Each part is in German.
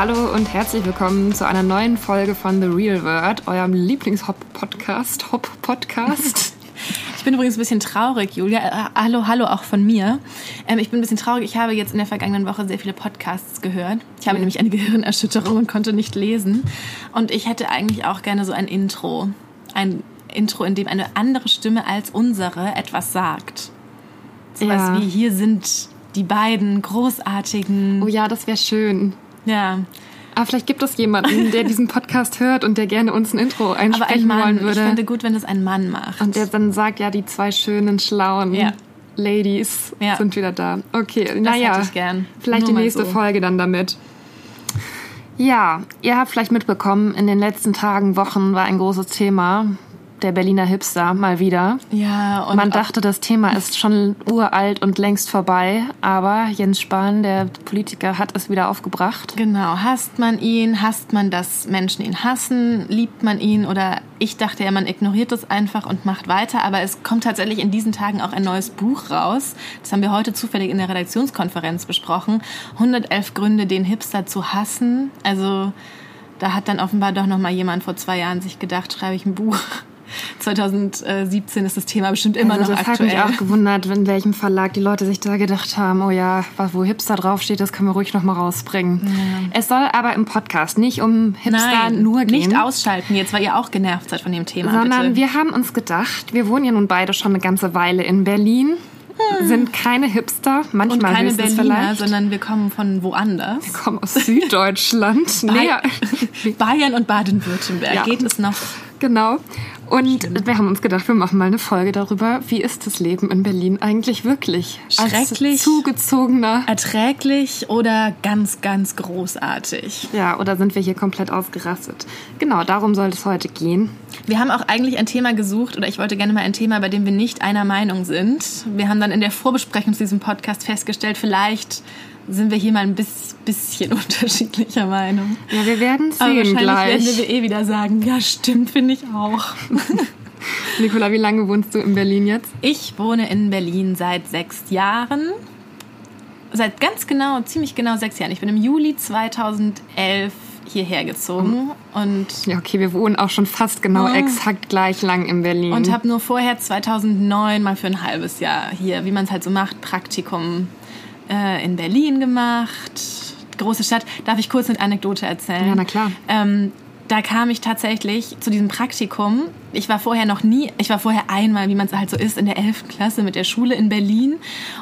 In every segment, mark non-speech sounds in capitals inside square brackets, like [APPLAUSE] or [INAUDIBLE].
hallo und herzlich willkommen zu einer neuen Folge von The Real Word, eurem Lieblings-Hop-Podcast. Hop-Podcast. [LAUGHS] Ich bin übrigens ein bisschen traurig, Julia. Äh, hallo, hallo auch von mir. Ähm, ich bin ein bisschen traurig. Ich habe jetzt in der vergangenen Woche sehr viele Podcasts gehört. Ich habe nämlich eine Gehirnerschütterung und konnte nicht lesen. Und ich hätte eigentlich auch gerne so ein Intro. Ein Intro, in dem eine andere Stimme als unsere etwas sagt. So was Ja. wie hier sind die beiden großartigen. Oh ja, das wäre schön. Ja. Aber vielleicht gibt es jemanden, der diesen Podcast hört und der gerne uns ein Intro Aber ein einsprechen Mann, wollen ich würde. fände gut, wenn das ein Mann macht. und der dann sagt, ja, die zwei schönen, schlauen Ja. Ladies Ja. sind wieder da. Okay, das naja. ich. Vielleicht Nur die nächste so. Folge dann damit. Ja, ihr habt vielleicht mitbekommen, in den letzten Tagen, Wochen war ein großes Thema. Der Berliner Hipster mal wieder. Ja, und Man dachte, das Thema [LAUGHS] ist schon uralt und längst vorbei, aber Jens Spahn, der Politiker, hat es wieder aufgebracht. Genau, hasst man ihn, hasst man, dass Menschen ihn hassen, liebt man ihn oder ich dachte ja, man ignoriert es einfach und macht weiter, aber es kommt tatsächlich in diesen Tagen auch ein neues Buch raus. Das haben wir heute zufällig in der Redaktionskonferenz besprochen. 111 Gründe, den Hipster zu hassen. Also da hat dann offenbar doch noch mal jemand vor zwei Jahren sich gedacht, schreibe ich ein Buch. 2017 ist das Thema bestimmt immer also noch das hat aktuell. mich auch gewundert, in welchem Verlag die Leute sich da gedacht haben, oh ja, was- wo Hipster draufsteht, das können wir ruhig noch mal rausbringen. Es soll aber im Podcast nicht um Hipster Nein, nur gehen. nicht ausschalten jetzt, weil ihr auch genervt seid von dem Thema. sondern bitte. wir haben uns gedacht, wir wohnen ja nun beide schon eine ganze Weile in Berlin, sind keine Hipster, und manchmal keine höchstens Berliner, vielleicht. sondern wir kommen von woanders. Wir kommen aus Süddeutschland. [LAUGHS] Bayern und Baden-Württemberg. Ja. Geht es noch? Genau. Und wir haben uns gedacht, wir machen mal eine Folge darüber, wie ist das Leben in Berlin eigentlich wirklich? Schrecklich. Als zugezogener. Erträglich oder ganz, ganz großartig? Ja, oder sind wir hier komplett ausgerastet? Genau, darum soll es heute gehen. Wir haben auch eigentlich ein Thema gesucht oder ich wollte gerne mal ein Thema, bei dem wir nicht einer Meinung sind. Wir haben dann in der Vorbesprechung zu diesem Podcast festgestellt, vielleicht sind wir hier mal ein bis, bisschen [LAUGHS] unterschiedlicher Meinung. Ja, wir werden Aber sehen wahrscheinlich gleich. werden wir eh wieder sagen, ja stimmt, finde ich auch. [LAUGHS] Nicola, wie lange wohnst du in Berlin jetzt? Ich wohne in Berlin seit sechs Jahren. Seit ganz genau, ziemlich genau sechs Jahren. Ich bin im Juli 2011 hierher gezogen und, Ja, okay, wir wohnen auch schon fast genau Ah. exakt gleich lang in Berlin. und habe nur vorher 2009 mal für ein halbes Jahr hier, wie man es halt so macht, Praktikum äh, in Berlin gemacht. Große Stadt. Darf ich kurz eine Anekdote erzählen? Ja, na klar. Ähm, da kam ich tatsächlich zu diesem Praktikum. Ich war vorher noch nie, ich war vorher einmal, wie man es halt so ist, in der 11. Klasse mit der Schule in Berlin.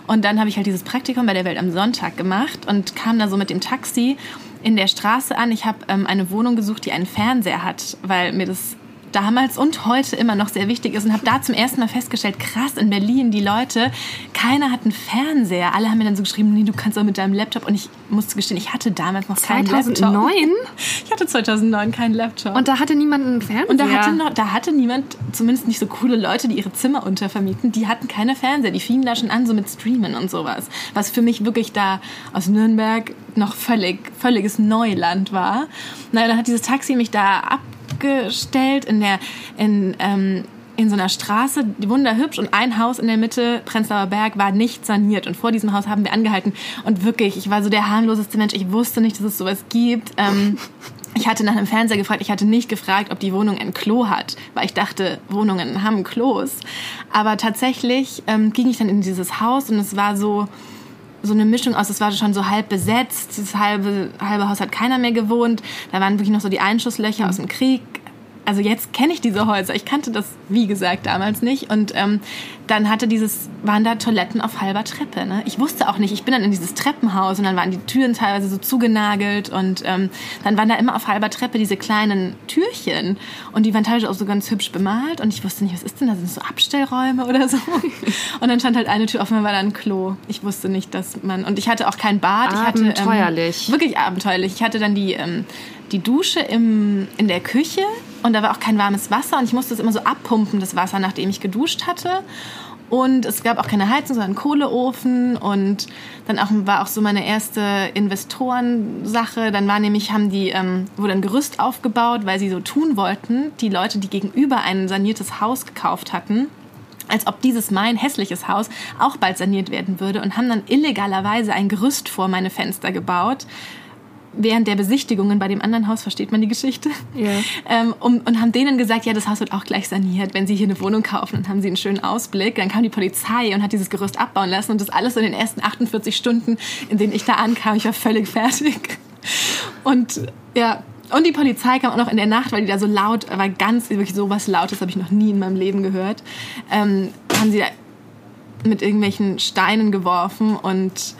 Und dann habe ich halt dieses Praktikum bei der Welt am Sonntag gemacht und kam da so mit dem Taxi in der Straße an. Ich habe ähm, eine Wohnung gesucht, die einen Fernseher hat, weil mir das damals und heute immer noch sehr wichtig ist und habe da zum ersten Mal festgestellt, krass, in Berlin, die Leute, keiner hat einen Fernseher. Alle haben mir dann so geschrieben, nee, du kannst auch mit deinem Laptop. Und ich musste gestehen, ich hatte damals noch keinen Laptop. 2009? [LAUGHS] Ich hatte 2009 keinen Laptop. Und da hatte niemand einen Fernseher. Und da hatte, noch, da hatte niemand, zumindest nicht so coole Leute, die ihre Zimmer untervermieten, die hatten keine Fernseher. Die fingen da schon an, so mit Streamen und sowas. Was für mich wirklich da aus Nürnberg noch völlig, völliges Neuland war. Naja, dann hat dieses Taxi mich da abgestellt in der, in, ähm, in so einer Straße, wunderhübsch und ein Haus in der Mitte, Prenzlauer Berg, war nicht saniert. Und vor diesem Haus haben wir angehalten. Und wirklich, ich war so der harmloseste Mensch. Ich wusste nicht, dass es sowas gibt. Ähm, ich hatte nach einem Fernseher gefragt. Ich hatte nicht gefragt, ob die Wohnung ein Klo hat, weil ich dachte, Wohnungen haben Klos. Aber tatsächlich ähm, ging ich dann in dieses Haus und es war so so eine Mischung aus, es war schon so halb besetzt, das halbe, halbe Haus hat keiner mehr gewohnt, da waren wirklich noch so die Einschusslöcher aus dem Krieg. Also jetzt kenne ich diese Häuser. Ich kannte das, wie gesagt, damals nicht. Und ähm, dann hatte dieses, waren da Toiletten auf halber Treppe. Ne? Ich wusste auch nicht, ich bin dann in dieses Treppenhaus und dann waren die Türen teilweise so zugenagelt und ähm, dann waren da immer auf halber Treppe diese kleinen Türchen und die waren teilweise auch so ganz hübsch bemalt und ich wusste nicht, was ist denn da? Sind das so Abstellräume oder so? [LAUGHS] Und dann stand halt eine Tür offen, dann war da ein Klo. Ich wusste nicht, dass man, und ich hatte auch kein Bad. Ich hatte, Abenteuerlich. Ähm, wirklich abenteuerlich. Ich hatte dann die, ähm, die Dusche im, in der Küche und da war auch kein warmes Wasser und ich musste es immer so abpumpen, das Wasser, nachdem ich geduscht hatte. Und es gab auch keine Heizung, sondern Kohleofen. Und dann auch, war auch so meine erste Investorensache. Dann war nämlich, haben die, ähm, wurde ein Gerüst aufgebaut, weil sie so tun wollten, die Leute, die gegenüber ein saniertes Haus gekauft hatten, als ob dieses mein hässliches Haus auch bald saniert werden würde und haben dann illegalerweise ein Gerüst vor meine Fenster gebaut während der Besichtigungen bei dem anderen Haus, versteht man die Geschichte, ja. [LAUGHS] ähm, um, und haben denen gesagt, ja, das Haus wird auch gleich saniert. Wenn sie hier eine Wohnung kaufen, dann haben sie einen schönen Ausblick. Dann kam die Polizei und hat dieses Gerüst abbauen lassen und das alles in den ersten 48 Stunden, in denen ich da ankam, ich war völlig fertig. Und ja, und die Polizei kam auch noch in der Nacht, weil die da so laut, war ganz, wirklich so was Lautes habe ich noch nie in meinem Leben gehört. Ähm, haben sie da mit irgendwelchen Steinen geworfen und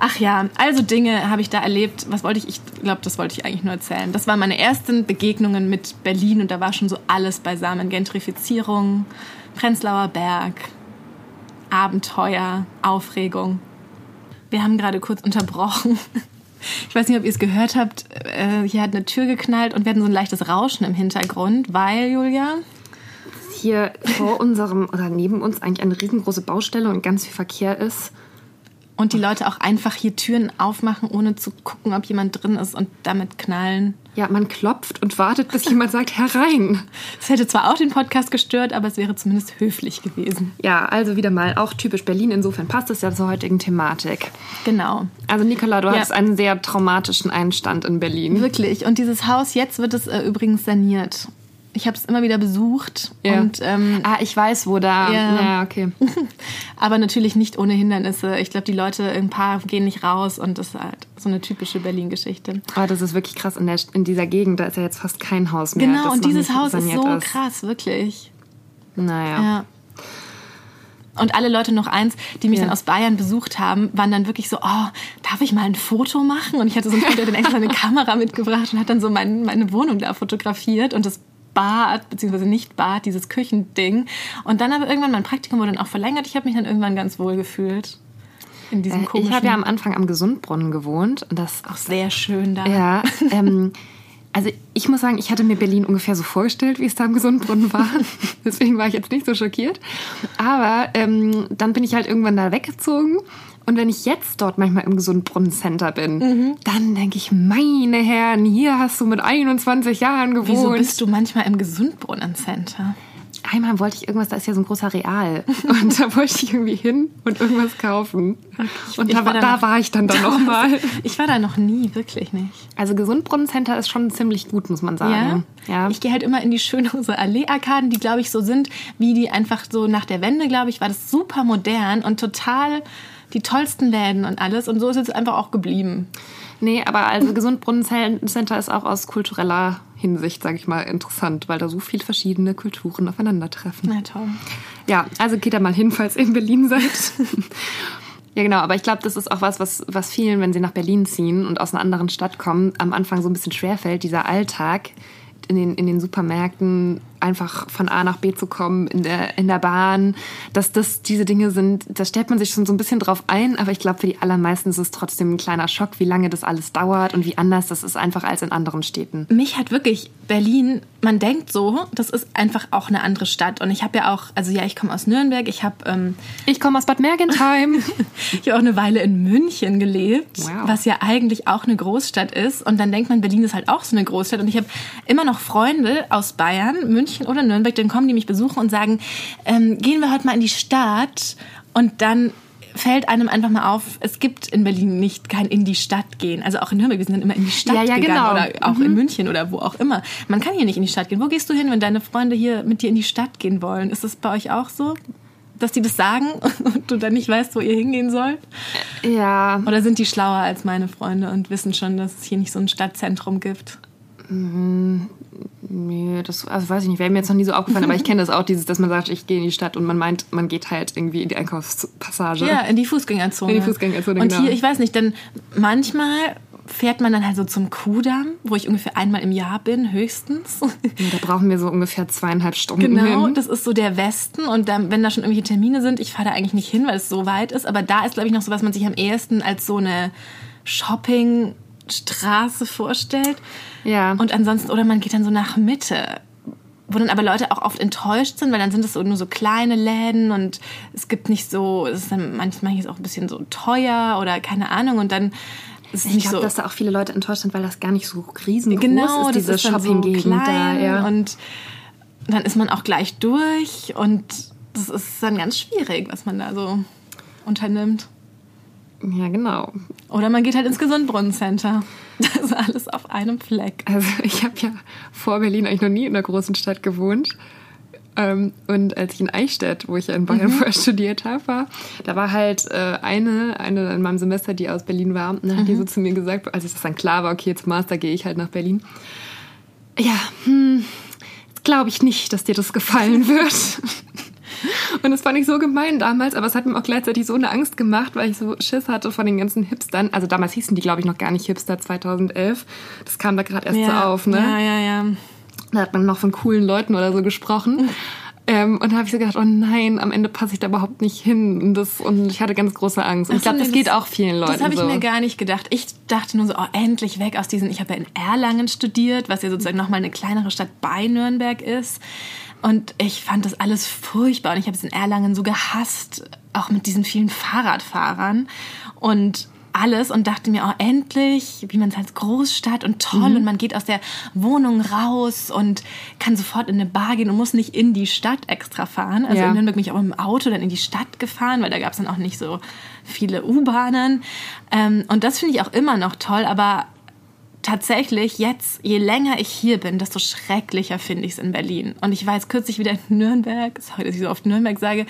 ach ja, also Dinge habe ich da erlebt. Was wollte ich? Ich glaube, das wollte ich eigentlich nur erzählen. Das waren meine ersten Begegnungen mit Berlin und da war schon so alles beisammen. Gentrifizierung, Prenzlauer Berg, Abenteuer, Aufregung. Wir haben gerade kurz unterbrochen. [LAUGHS] Ich weiß nicht, ob ihr es gehört habt. Äh, hier hat eine Tür geknallt und wir hatten so ein leichtes Rauschen im Hintergrund, weil, Julia? Hier vor unserem oder neben uns eigentlich eine riesengroße Baustelle und ganz viel Verkehr ist. Und die Leute auch einfach hier Türen aufmachen, ohne zu gucken, ob jemand drin ist und damit knallen. Ja, man klopft und wartet, bis jemand sagt, herein. Das hätte zwar auch den Podcast gestört, aber es wäre zumindest höflich gewesen. Ja, also wieder mal auch typisch Berlin. Insofern passt es ja zur heutigen Thematik. Genau. Also Nicola, du ja. hattest einen sehr traumatischen Einstand in Berlin. Wirklich. Und dieses Haus, jetzt wird es äh, übrigens saniert. Ich habe es immer wieder besucht. Ja. Und, ähm, ah, ich weiß, wo da. Ja, ja okay. [LAUGHS] Aber natürlich nicht ohne Hindernisse. Ich glaube, die Leute, ein paar gehen nicht raus und das ist halt so eine typische Berlin-Geschichte. Oh, das ist wirklich krass. In, der, in dieser Gegend, da ist ja jetzt fast kein Haus mehr. Genau, und dieses Haus ist so ist. krass, wirklich. Naja. Ja. Und alle Leute noch eins, die mich ja. dann aus Bayern besucht haben, waren dann wirklich so, oh, darf ich mal ein Foto machen? Und ich hatte so ein Foto, dann extra eine [LAUGHS] Kamera mitgebracht und hat dann so mein, meine Wohnung da fotografiert und das Bad, beziehungsweise nicht Bad, dieses Küchending. Und dann aber irgendwann mein Praktikum wurde dann auch verlängert. Ich habe mich dann irgendwann ganz wohl gefühlt. In diesem äh, Ich habe ja am Anfang am Gesundbrunnen gewohnt. Und das auch sehr schön da. Ja. Ähm, [LAUGHS] also ich muss sagen, ich hatte mir Berlin ungefähr so vorgestellt, wie es da am Gesundbrunnen war. [LAUGHS] Deswegen war ich jetzt nicht so schockiert. Aber ähm, dann bin ich halt irgendwann da weggezogen und wenn ich jetzt dort manchmal im Gesundbrunnencenter bin, mhm. dann denke ich, meine Herren, hier hast du mit 21 Jahren gewohnt. Wieso bist du manchmal im Gesundbrunnencenter? Einmal wollte ich irgendwas, da ist ja so ein großer Real. Und da wollte ich irgendwie hin und irgendwas kaufen. Und da, war, da, noch, war ich dann [LAUGHS] da nochmal. Ich war da noch nie, wirklich nicht. Also Gesundbrunnencenter ist schon ziemlich gut, muss man sagen. Ja? ja. Ich gehe halt immer in die Schönhauser [LAUGHS] Allee-Arkaden, die, glaube ich, so sind, wie die einfach so nach der Wende, glaube ich, war das super modern und total die tollsten Läden und alles. Und so ist es einfach auch geblieben. Nee, aber also Gesundbrunnencenter ist auch aus kultureller Hinsicht, sage ich mal, interessant, weil da so viele verschiedene Kulturen aufeinandertreffen. Na toll. Ja, also geht da mal hin, falls ihr in Berlin seid. [LAUGHS] ja, genau, aber ich glaube, das ist auch was, was, was vielen, wenn sie nach Berlin ziehen und aus einer anderen Stadt kommen, am Anfang so ein bisschen schwerfällt, dieser Alltag in den, in den Supermärkten einfach von A nach B zu kommen in der, in der Bahn, dass das diese Dinge sind, da stellt man sich schon so ein bisschen drauf ein, aber ich glaube, für die allermeisten ist es trotzdem ein kleiner Schock, wie lange das alles dauert und wie anders das ist einfach als in anderen Städten. Mich hat wirklich Berlin, man denkt so, das ist einfach auch eine andere Stadt. Und ich habe ja auch, also ja, ich komme aus Nürnberg, ich habe... Ähm, ich komme aus Bad Mergentheim. [LAUGHS] ich habe auch eine Weile in München gelebt, wow. was ja eigentlich auch eine Großstadt ist. Und dann denkt man, Berlin ist halt auch so eine Großstadt. Und ich habe immer noch Freunde aus Bayern, München, oder Nürnberg, dann kommen die mich besuchen und sagen, ähm, gehen wir heute mal in die Stadt. Und dann fällt einem einfach mal auf, es gibt in Berlin nicht kein in die Stadt gehen. Also auch in Nürnberg, wir sind dann immer in die Stadt ja, ja, gegangen genau. oder auch mhm. in München oder wo auch immer. Man kann hier nicht in die Stadt gehen. Wo gehst du hin, wenn deine Freunde hier mit dir in die Stadt gehen wollen? Ist das bei euch auch so? Dass die das sagen [LAUGHS] und du dann nicht weißt, wo ihr hingehen sollt? Ja. Oder sind die schlauer als meine Freunde und wissen schon, dass es hier nicht so ein Stadtzentrum gibt? Mhm. Nee, das also weiß ich nicht, wäre mir jetzt noch nie so aufgefallen, aber ich kenne das auch, dieses, dass man sagt, ich gehe in die Stadt und man meint, man geht halt irgendwie in die Einkaufspassage. Ja, in die Fußgängerzone. In die Fußgängerzone, Und genau. hier, ich weiß nicht, denn manchmal fährt man dann halt so zum Kudamm, wo ich ungefähr einmal im Jahr bin, höchstens. Ja, da brauchen wir so ungefähr zweieinhalb Stunden Genau, hin. das ist so der Westen und dann, wenn da schon irgendwelche Termine sind, ich fahre da eigentlich nicht hin, weil es so weit ist, aber da ist, glaube ich, noch so, was man sich am ehesten als so eine Shopping- Straße vorstellt. Ja. Und ansonsten, oder man geht dann so nach Mitte, wo dann aber Leute auch oft enttäuscht sind, weil dann sind es so nur so kleine Läden und es gibt nicht so, es ist dann manchmal ist auch ein bisschen so teuer oder keine Ahnung und dann ist ich glaube, so, dass da auch viele Leute enttäuscht sind, weil das gar nicht so riesengroß genau, ist, diese Shopping-Gegend so da. Ja. Und dann ist man auch gleich durch und das ist dann ganz schwierig, was man da so unternimmt. Ja, genau. Oder man geht halt ins Gesundbrunnencenter. Das ist alles auf einem Fleck. Also ich habe ja vor Berlin eigentlich noch nie in einer großen Stadt gewohnt. Ähm, und als ich in Eichstätt, wo ich ja in Bayern Mhm. vorher studiert habe, war, da war halt äh, eine, eine in meinem Semester, die aus Berlin war. Und dann hat die Mhm. so zu mir gesagt, als ich das dann klar war, okay, jetzt Master gehe ich halt nach Berlin. Ja, hm, glaube ich nicht, dass dir das gefallen wird. [LAUGHS] [LAUGHS] Und das fand ich so gemein damals, aber es hat mir auch gleichzeitig so eine Angst gemacht, weil ich so Schiss hatte von den ganzen Hipstern. Also damals hießen die, glaube ich, noch gar nicht Hipster 2011. Das kam da gerade erst so auf, ne? Ja, ja, ja. Da hat man noch von coolen Leuten oder so gesprochen. Ähm, und da habe ich so gedacht, oh nein, am Ende passe ich da überhaupt nicht hin. Und, das, und ich hatte ganz große Angst. Und ich glaube, das nee, geht das- auch vielen Leuten Das habe ich so. mir gar nicht gedacht. Ich dachte nur so, oh, endlich weg aus diesen. Ich habe ja in Erlangen studiert, was ja sozusagen nochmal eine kleinere Stadt bei Nürnberg ist. Und ich fand das alles furchtbar. Und ich habe es in Erlangen so gehasst, auch mit diesen vielen Fahrradfahrern und alles. Und dachte mir, oh, endlich, wie man es als Großstadt und Mhm. toll. Und man geht aus der Wohnung raus und kann sofort in eine Bar gehen und muss nicht in die Stadt extra fahren. Also Ja. in Nürnberg bin ich auch mit dem Auto dann in die Stadt gefahren, weil da gab es dann auch nicht so viele U-Bahnen. Ähm, und das finde ich auch immer noch toll, aber tatsächlich jetzt, je länger ich hier bin, desto schrecklicher finde ich es in Berlin. Und ich war jetzt kürzlich wieder in Nürnberg, sorry, dass ich so oft Nürnberg sage,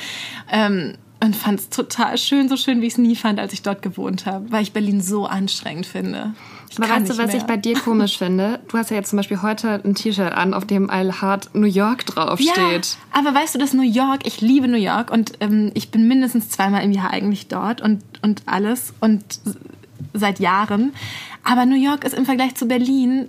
ähm, und fand es total schön, so schön, wie ich es nie fand, als ich dort gewohnt habe, weil ich Berlin so anstrengend finde. Ich Aber weißt du, was ich mehr. bei dir komisch finde? Du hast ja jetzt zum Beispiel heute ein T-Shirt an, auf dem I Heart New York draufsteht. Ja, aber weißt du, dass New York, ich liebe New York und ähm, ich bin mindestens zweimal im Jahr eigentlich dort und, und alles und seit Jahren. Aber New York ist im Vergleich zu Berlin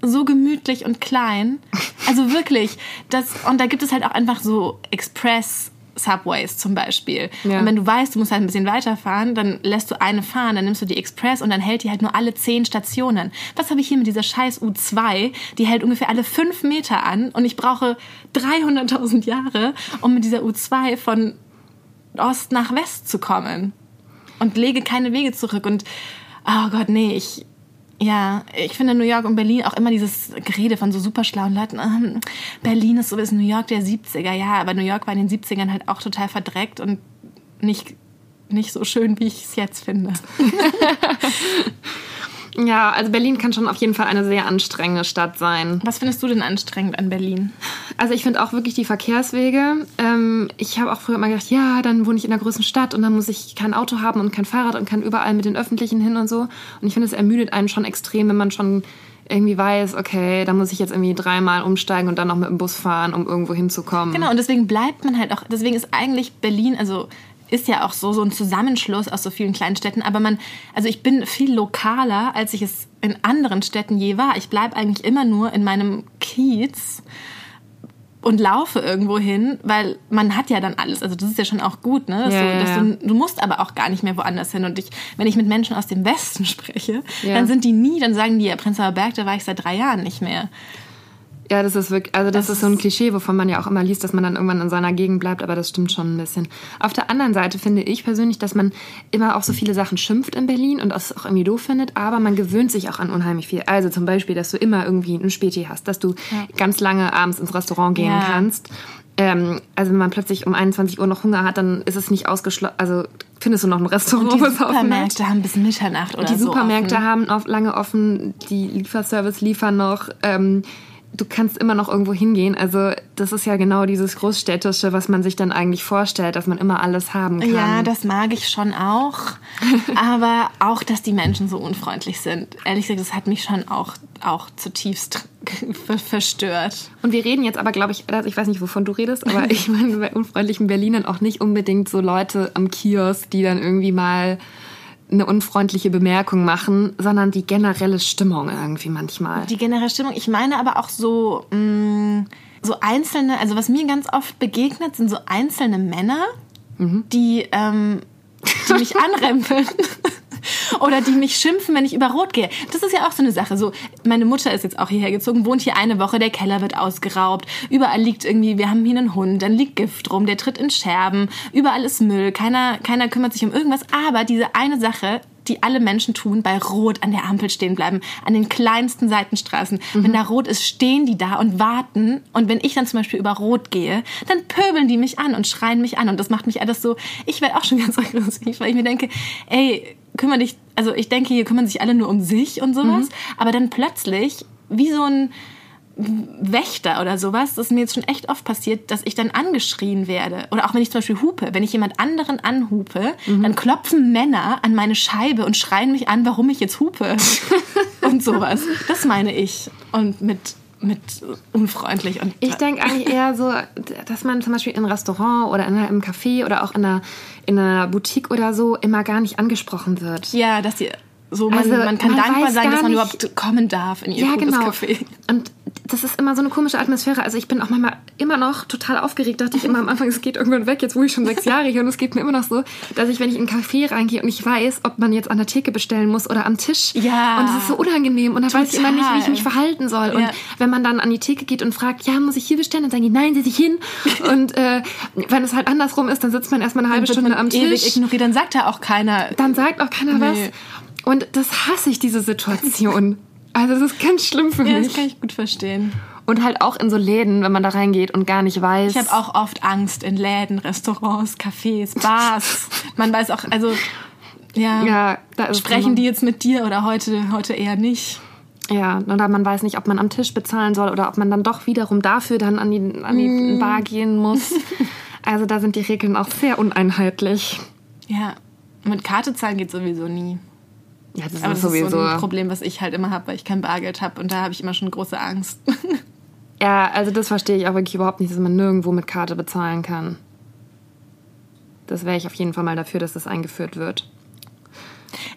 so gemütlich und klein. Also wirklich, das, und da gibt es halt auch einfach so Express. Subways zum Beispiel. Ja. Und wenn du weißt, du musst halt ein bisschen weiterfahren, dann lässt du eine fahren, dann nimmst du die Express und dann hält die halt nur alle zehn Stationen. Was habe ich hier mit dieser scheiß U2? Die hält ungefähr alle fünf Meter an und ich brauche 300.000 Jahre, um mit dieser U2 von Ost nach West zu kommen. Und lege keine Wege zurück. Und, oh Gott, nee, ich, ja, ich finde New York und Berlin auch immer dieses Gerede von so super schlauen Leuten. ähm, Berlin ist so das New York der 70er. Ja, aber New York war in den 70ern halt auch total verdreckt und nicht, nicht so schön, wie ich es jetzt finde. [LAUGHS] Ja, also Berlin kann schon auf jeden Fall eine sehr anstrengende Stadt sein. Was findest du denn anstrengend an Berlin? Also ich finde auch wirklich die Verkehrswege. Ähm, ich habe auch früher immer gedacht, ja, dann wohne ich in einer größeren Stadt und dann muss ich kein Auto haben und kein Fahrrad und kann überall mit den Öffentlichen hin und so. Und ich finde, es ermüdet einen schon extrem, wenn man schon irgendwie weiß, okay, da muss ich jetzt irgendwie dreimal umsteigen und dann noch mit dem Bus fahren, um irgendwo hinzukommen. Genau, und deswegen bleibt man halt auch, deswegen ist eigentlich Berlin, also ist ja auch so, so ein Zusammenschluss aus so vielen kleinen Städten, aber man, also ich bin viel lokaler, als ich es in anderen Städten je war. Ich bleibe eigentlich immer nur in meinem Kiez und laufe irgendwo hin, weil man hat ja dann alles. Also das ist ja schon auch gut, ne? Dass Ja, du, dass du, du musst aber auch gar nicht mehr woanders hin. Und ich, wenn ich mit Menschen aus dem Westen [LAUGHS] spreche, Ja. dann sind die nie, dann sagen die, ja, Prenzlauer Berg, da war ich seit drei Jahren nicht mehr. Ja, das ist wirklich, also das, Das ist so ein Klischee, wovon man ja auch immer liest, dass man dann irgendwann in seiner Gegend bleibt, aber das stimmt schon ein bisschen. Auf der anderen Seite finde ich persönlich, dass man immer auch so viele Sachen schimpft in Berlin und das auch irgendwie doof findet, aber man gewöhnt sich auch an unheimlich viel. Also zum Beispiel, dass du immer irgendwie ein Späti hast, dass du ganz lange abends ins Restaurant gehen Ja. kannst. Ähm, also wenn man plötzlich um 21 Uhr noch Hunger hat, dann ist es nicht ausgeschlossen, also findest du noch ein Restaurant, Und die was offen hat. Supermärkte haben bis Mitternacht oder Die so Supermärkte offen. haben oft lange offen, die Lieferservice liefern noch. Ähm, du kannst immer noch irgendwo hingehen. Also das ist ja genau dieses Großstädtische, was man sich dann eigentlich vorstellt, dass man immer alles haben kann. Ja, das mag ich schon auch. [LAUGHS] aber auch, dass die Menschen so unfreundlich sind. Ehrlich gesagt, das hat mich schon auch, auch zutiefst [LAUGHS] ver- verstört. Und wir reden jetzt aber, glaube ich, also ich weiß nicht, wovon du redest, aber [LAUGHS] ich meine bei unfreundlichen Berlinern auch nicht unbedingt so Leute am Kiosk, die dann irgendwie mal eine unfreundliche Bemerkung machen, sondern die generelle Stimmung irgendwie manchmal. Die generelle Stimmung. Ich meine aber auch so, mh, so einzelne, also was mir ganz oft begegnet, sind so einzelne Männer, die, ähm, die mich [LAUGHS] anrempeln. Oder die mich schimpfen, wenn ich über Rot gehe. Das ist ja auch so eine Sache. So, meine Mutter ist jetzt auch hierher gezogen, wohnt hier eine Woche, der Keller wird ausgeraubt. Überall liegt irgendwie, wir haben hier einen Hund, dann liegt Gift rum, der tritt in Scherben. Überall ist Müll, keiner, keiner kümmert sich um irgendwas. Aber diese eine Sache, die alle Menschen tun, bei Rot an der Ampel stehen bleiben, an den kleinsten Seitenstraßen. Mhm. Wenn da Rot ist, stehen die da und warten. Und wenn ich dann zum Beispiel über Rot gehe, dann pöbeln die mich an und schreien mich an. Und das macht mich alles so, ich werde auch schon ganz [LAUGHS] aggressiv, weil ich mir denke, ey, kümmere dich, also ich denke, hier kümmern sich alle nur um sich und sowas. Mhm. Aber dann plötzlich, wie so ein, Wächter oder sowas, das ist mir jetzt schon echt oft passiert, dass ich dann angeschrien werde. Oder auch wenn ich zum Beispiel hupe, wenn ich jemand anderen anhupe, mhm. dann klopfen Männer an meine Scheibe und schreien mich an, warum ich jetzt hupe. [LAUGHS] und sowas. Das meine ich. Und mit mit unfreundlich und ich denke eigentlich eher so, dass man zum Beispiel in einem Restaurant oder in einem Café oder auch in einer, in einer Boutique oder so immer gar nicht angesprochen wird. Ja, dass sie so man, also, man kann man dankbar sein, dass man überhaupt kommen darf in ihr ja, genau. Café. Und das ist immer so eine komische Atmosphäre. Also ich bin auch manchmal immer noch total aufgeregt. Dachte ich immer am Anfang, es geht irgendwann weg. Jetzt wohne ich schon sechs Jahre hier und es geht mir immer noch so, dass ich, wenn ich in einen Café reingehe und ich weiß, ob man jetzt an der Theke bestellen muss oder am Tisch. Ja. Und es ist so unangenehm und dann total. weiß ich immer nicht, wie ich mich verhalten soll. Ja. Und wenn man dann an die Theke geht und fragt, ja, muss ich hier bestellen? Dann sagen die, nein, setz dich hin. und äh, wenn es halt andersrum ist, dann sitzt man erstmal eine halbe Stunde am Tisch. Ewig ignoriert, dann sagt ja auch keiner. Dann sagt auch keiner nee. was. Und das hasse ich, diese Situation. Also das ist ganz schlimm für mich. Ja, das kann ich gut verstehen. Und halt auch in so Läden, wenn man da reingeht und gar nicht weiß. Ich habe auch oft Angst in Läden, Restaurants, Cafés, Bars. [LAUGHS] man weiß auch, also ja, ja da sprechen die jetzt mit dir oder heute, heute eher nicht. Ja, oder man weiß nicht, ob man am Tisch bezahlen soll oder ob man dann doch wiederum dafür dann an die, an die mm. Bar gehen muss. [LAUGHS] also da sind die Regeln auch sehr uneinheitlich. Ja, mit Karte zahlen geht sowieso nie. Ja, das Aber ist das sowieso. ist so ein Problem, was ich halt immer habe, weil ich kein Bargeld habe und da habe ich immer schon große Angst. [LAUGHS] ja, also das verstehe ich auch wirklich überhaupt nicht, dass man nirgendwo mit Karte bezahlen kann. Das wäre ich auf jeden Fall mal dafür, dass das eingeführt wird.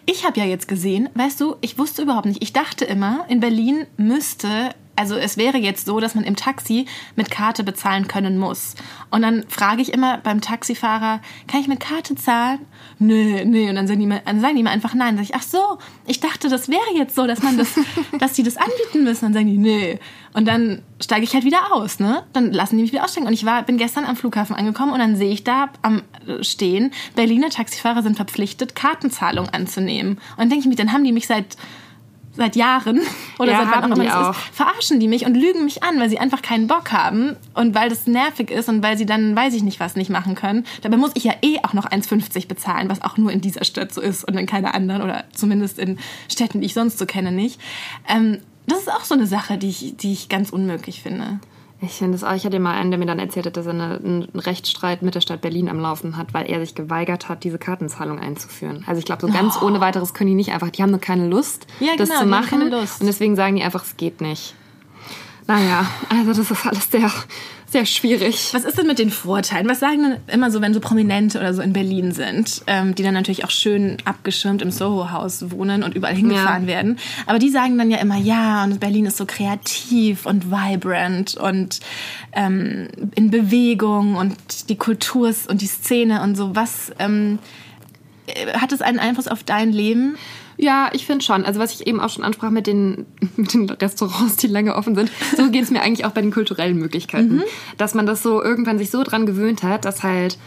Ich habe ja jetzt gesehen, weißt du, ich wusste überhaupt nicht. Ich dachte immer, in Berlin müsste also es wäre jetzt so, dass man im Taxi mit Karte bezahlen können muss. Und dann frage ich immer beim Taxifahrer, kann ich mit Karte zahlen? Nö, nö. Und dann sagen die mir, dann sagen die mir einfach nein. Dann sage ich, ach so, ich dachte, das wäre jetzt so, dass man das, [LAUGHS] dass die das anbieten müssen. Dann sagen die, nö. Und dann steige ich halt wieder aus, ne? Dann lassen die mich wieder aussteigen. Und ich war, bin gestern am Flughafen angekommen und dann sehe ich da am Stehen, Berliner Taxifahrer sind verpflichtet, Kartenzahlung anzunehmen. Und dann denke ich mir, dann haben die mich seit seit Jahren [LAUGHS] oder ja, seit wann auch immer ist, verarschen die mich und lügen mich an, weil sie einfach keinen Bock haben und weil das nervig ist und weil sie dann, weiß ich nicht was, nicht machen können. Dabei muss ich ja eh auch noch 1,50 bezahlen, was auch nur in dieser Stadt so ist und in keiner anderen oder zumindest in Städten, die ich sonst so kenne, nicht. Ähm, das ist auch so eine Sache, die ich, die ich ganz unmöglich finde. Ich finde es auch. Ich hatte mal einen, der mir dann erzählt hat, dass er eine, einen Rechtsstreit mit der Stadt Berlin am Laufen hat, weil er sich geweigert hat, diese Kartenzahlung einzuführen. Also ich glaube, so ganz oh. ohne weiteres können die nicht einfach. Die haben nur keine Lust, ja, das genau, zu machen. Und deswegen sagen die einfach, es geht nicht. Naja, also das ist alles sehr sehr schwierig. Was ist denn mit den Vorteilen? Was sagen denn immer so, wenn so Prominente oder so in Berlin sind, ähm, die dann natürlich auch schön abgeschirmt im Soho-Haus wohnen und überall hingefahren ja. werden. Aber die sagen dann ja immer, ja, und Berlin ist so kreativ und vibrant und ähm, in Bewegung und die Kultur und die Szene und so. Was ähm, hat es einen Einfluss auf dein Leben? Ja, ich finde schon. Also was ich eben auch schon ansprach mit den, [LAUGHS] mit den Restaurants, die lange offen sind, so geht es mir eigentlich auch bei den kulturellen Möglichkeiten. Mhm. Dass man das so irgendwann sich so dran gewöhnt hat, dass halt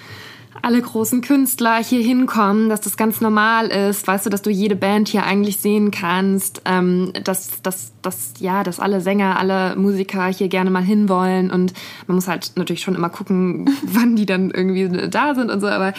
alle großen Künstler hier hinkommen, dass das ganz normal ist, weißt du, dass du jede Band hier eigentlich sehen kannst, ähm, dass, dass, dass, ja, dass alle Sänger, alle Musiker hier gerne mal hinwollen und man muss halt natürlich schon immer gucken, [LAUGHS] wann die dann irgendwie da sind und so, aber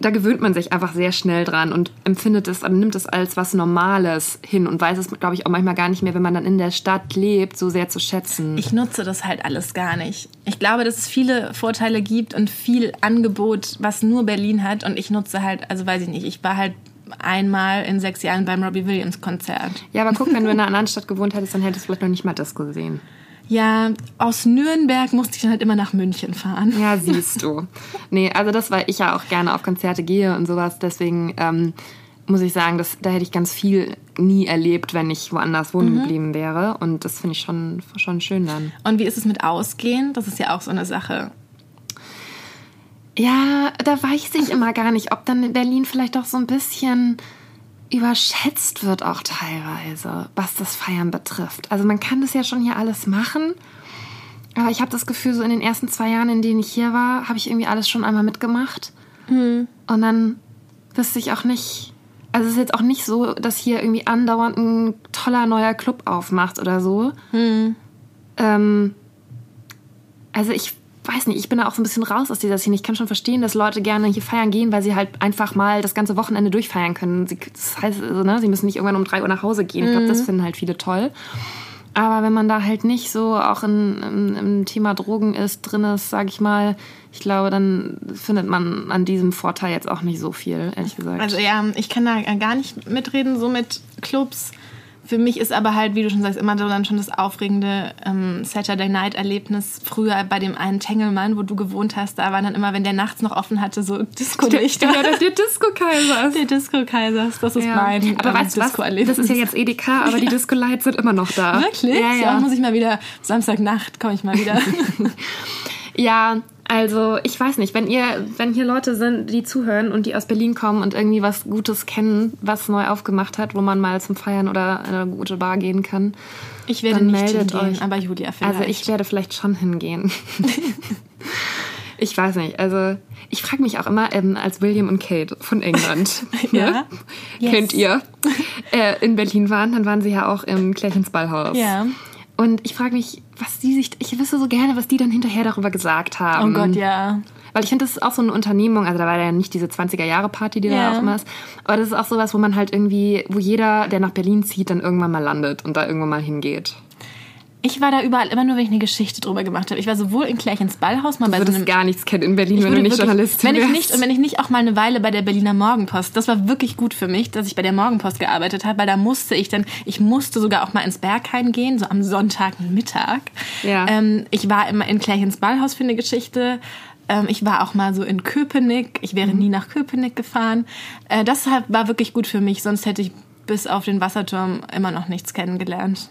da gewöhnt man sich einfach sehr schnell dran und empfindet es, nimmt es als was Normales hin und weiß es, glaube ich, auch manchmal gar nicht mehr, wenn man dann in der Stadt lebt, so sehr zu schätzen. Ich nutze das halt alles gar nicht. Ich glaube, dass es viele Vorteile gibt und viel Angebot, was nur Berlin hat und ich nutze halt, also weiß ich nicht, ich war halt einmal in sechs Jahren beim Robbie Williams Konzert. Ja, aber guck, wenn du in einer anderen Stadt gewohnt hättest, dann hättest du vielleicht noch nicht mal das gesehen. Ja, aus Nürnberg musste ich dann halt immer nach München fahren. Ja, siehst du. Nee, also das, weil ich ja auch gerne auf Konzerte gehe und sowas, deswegen ähm, muss ich sagen, dass, da hätte ich ganz viel nie erlebt, wenn ich woanders wohnen mhm. geblieben wäre. Und das finde ich schon, schon schön dann. Und wie ist es mit Ausgehen? Das ist ja auch so eine Sache. Ja, da weiß ich immer gar nicht, ob dann in Berlin vielleicht auch so ein bisschen überschätzt wird auch teilweise, was das Feiern betrifft. Also man kann das ja schon hier alles machen, aber ich habe das Gefühl, so in den ersten zwei Jahren, in denen ich hier war, habe ich irgendwie alles schon einmal mitgemacht. Mhm. Und dann wüsste ich auch nicht, Also es ist jetzt auch nicht so, dass hier irgendwie andauernd ein toller neuer Club aufmacht oder so. Ähm, also ich weiß nicht, ich bin da auch so ein bisschen raus aus dieser Szene. Ich kann schon verstehen, dass Leute gerne hier feiern gehen, weil sie halt einfach mal das ganze Wochenende durchfeiern können. Sie, das heißt, also, ne, sie müssen nicht irgendwann um drei Uhr nach Hause gehen. Ich glaube, das finden halt viele toll. Aber wenn man da halt nicht so auch in, im, im Thema Drogen ist, drin ist, sag ich mal, ich glaube, dann findet man an diesem Vorteil jetzt auch nicht so viel, ehrlich gesagt. Also ja, ich kann da gar nicht mitreden, so mit Clubs. Für mich ist aber halt, wie du schon sagst, immer so dann schon das aufregende ähm, Saturday Night Erlebnis. Früher bei dem einen Tengelmann, wo du gewohnt hast, da waren dann immer, wenn der nachts noch offen hatte, so Disco-Lichter. ja, der, der Disco-Kaisers. Der Disco-Kaisers, das ist Ja. mein aber ähm, weißt du was? Das ist ja jetzt EDK, aber die [LAUGHS] Disco-Lights sind immer noch da. Wirklich? Ja, So, ja. muss ich mal wieder, Samstagnacht komme ich mal wieder. [LAUGHS] Ja, also ich weiß nicht, wenn ihr, wenn hier Leute sind, die zuhören und die aus Berlin kommen und irgendwie was Gutes kennen, was neu aufgemacht hat, wo man mal zum Feiern oder in eine gute Bar gehen kann. Ich werde Dann nicht meldet hingehen, euch. aber Julia vielleicht. Also ich werde vielleicht schon hingehen. [LAUGHS] ich weiß nicht, also ich frage mich auch immer, ähm, als William und Kate von England, [LAUGHS] Ja. ne? Yes. kennt ihr, äh, in Berlin waren, dann waren sie ja auch im Klärchens Ballhaus. Ja. Und ich frage mich, was die sich, ich wüsste so gerne, was die dann hinterher darüber gesagt Oh haben. Gott, ja. Weil ich finde, das ist auch so eine Unternehmung, also da war ja nicht diese 20er-Jahre-Party, die Ja. da auch immer ist, aber das ist auch sowas, wo man halt irgendwie, wo jeder, der nach Berlin zieht, dann irgendwann mal landet und da irgendwann mal hingeht. Ich war da überall immer nur, wenn ich eine Geschichte drüber gemacht habe. Ich war sowohl in Klärchens Ballhaus, mal Du bei so einem gar nichts kennen in Berlin, wenn du nicht wirklich- Journalistin wenn ich wärst. nicht und wenn ich nicht auch mal eine Weile bei der Berliner Morgenpost. Das war wirklich gut für mich, dass ich bei der Morgenpost gearbeitet habe, weil da musste ich dann, ich musste sogar auch mal ins Berghain gehen, so am Sonntagmittag. Ja. Ähm, ich war immer in Klärchens Ballhaus für eine Geschichte. Ähm, ich war auch mal so in Köpenick. Ich wäre nie nach Köpenick gefahren. Äh, das war wirklich gut für mich, sonst hätte ich bis auf den Wasserturm immer noch nichts kennengelernt.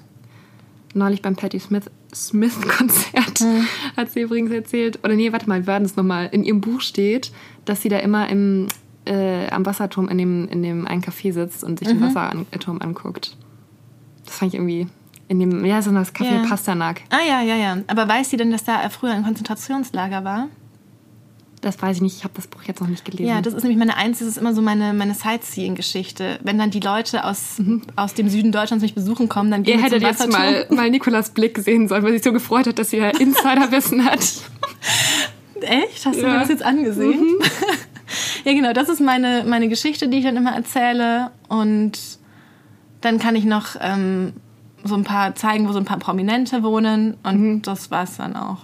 Neulich beim Patti Smith, Smith Konzert Hm. [LAUGHS] hat sie übrigens erzählt, oder nee, warte mal, wir werden es nochmal. In ihrem Buch steht, dass sie da immer im, äh, am Wasserturm in dem, in dem einen Café sitzt und sich Mhm. den Wasserturm anguckt. Das fand ich irgendwie in dem, ja, so das Café Ja. Pasternak. Ah ja, ja, ja. Aber weiß sie denn, dass da früher ein Konzentrationslager war? Das weiß ich nicht, ich habe das Buch jetzt noch nicht gelesen. Ja, das ist nämlich meine einzige, das ist immer so meine, meine Sightseeing-Geschichte. Wenn dann die Leute aus, aus dem Süden Deutschlands mich besuchen kommen, dann gehen Ihr hättet jetzt mal, mal Nikolas Blick sehen sollen, weil sie sich so gefreut hat, dass sie [LAUGHS] ja Insiderwissen hat. Echt? Hast du Ja. Mhm. mir das jetzt angesehen? [LAUGHS] ja, genau, das ist meine, meine Geschichte, die ich dann immer erzähle. Und dann kann ich noch ähm, so ein paar zeigen, wo so ein paar Prominente wohnen. Und Mhm. das war's dann auch.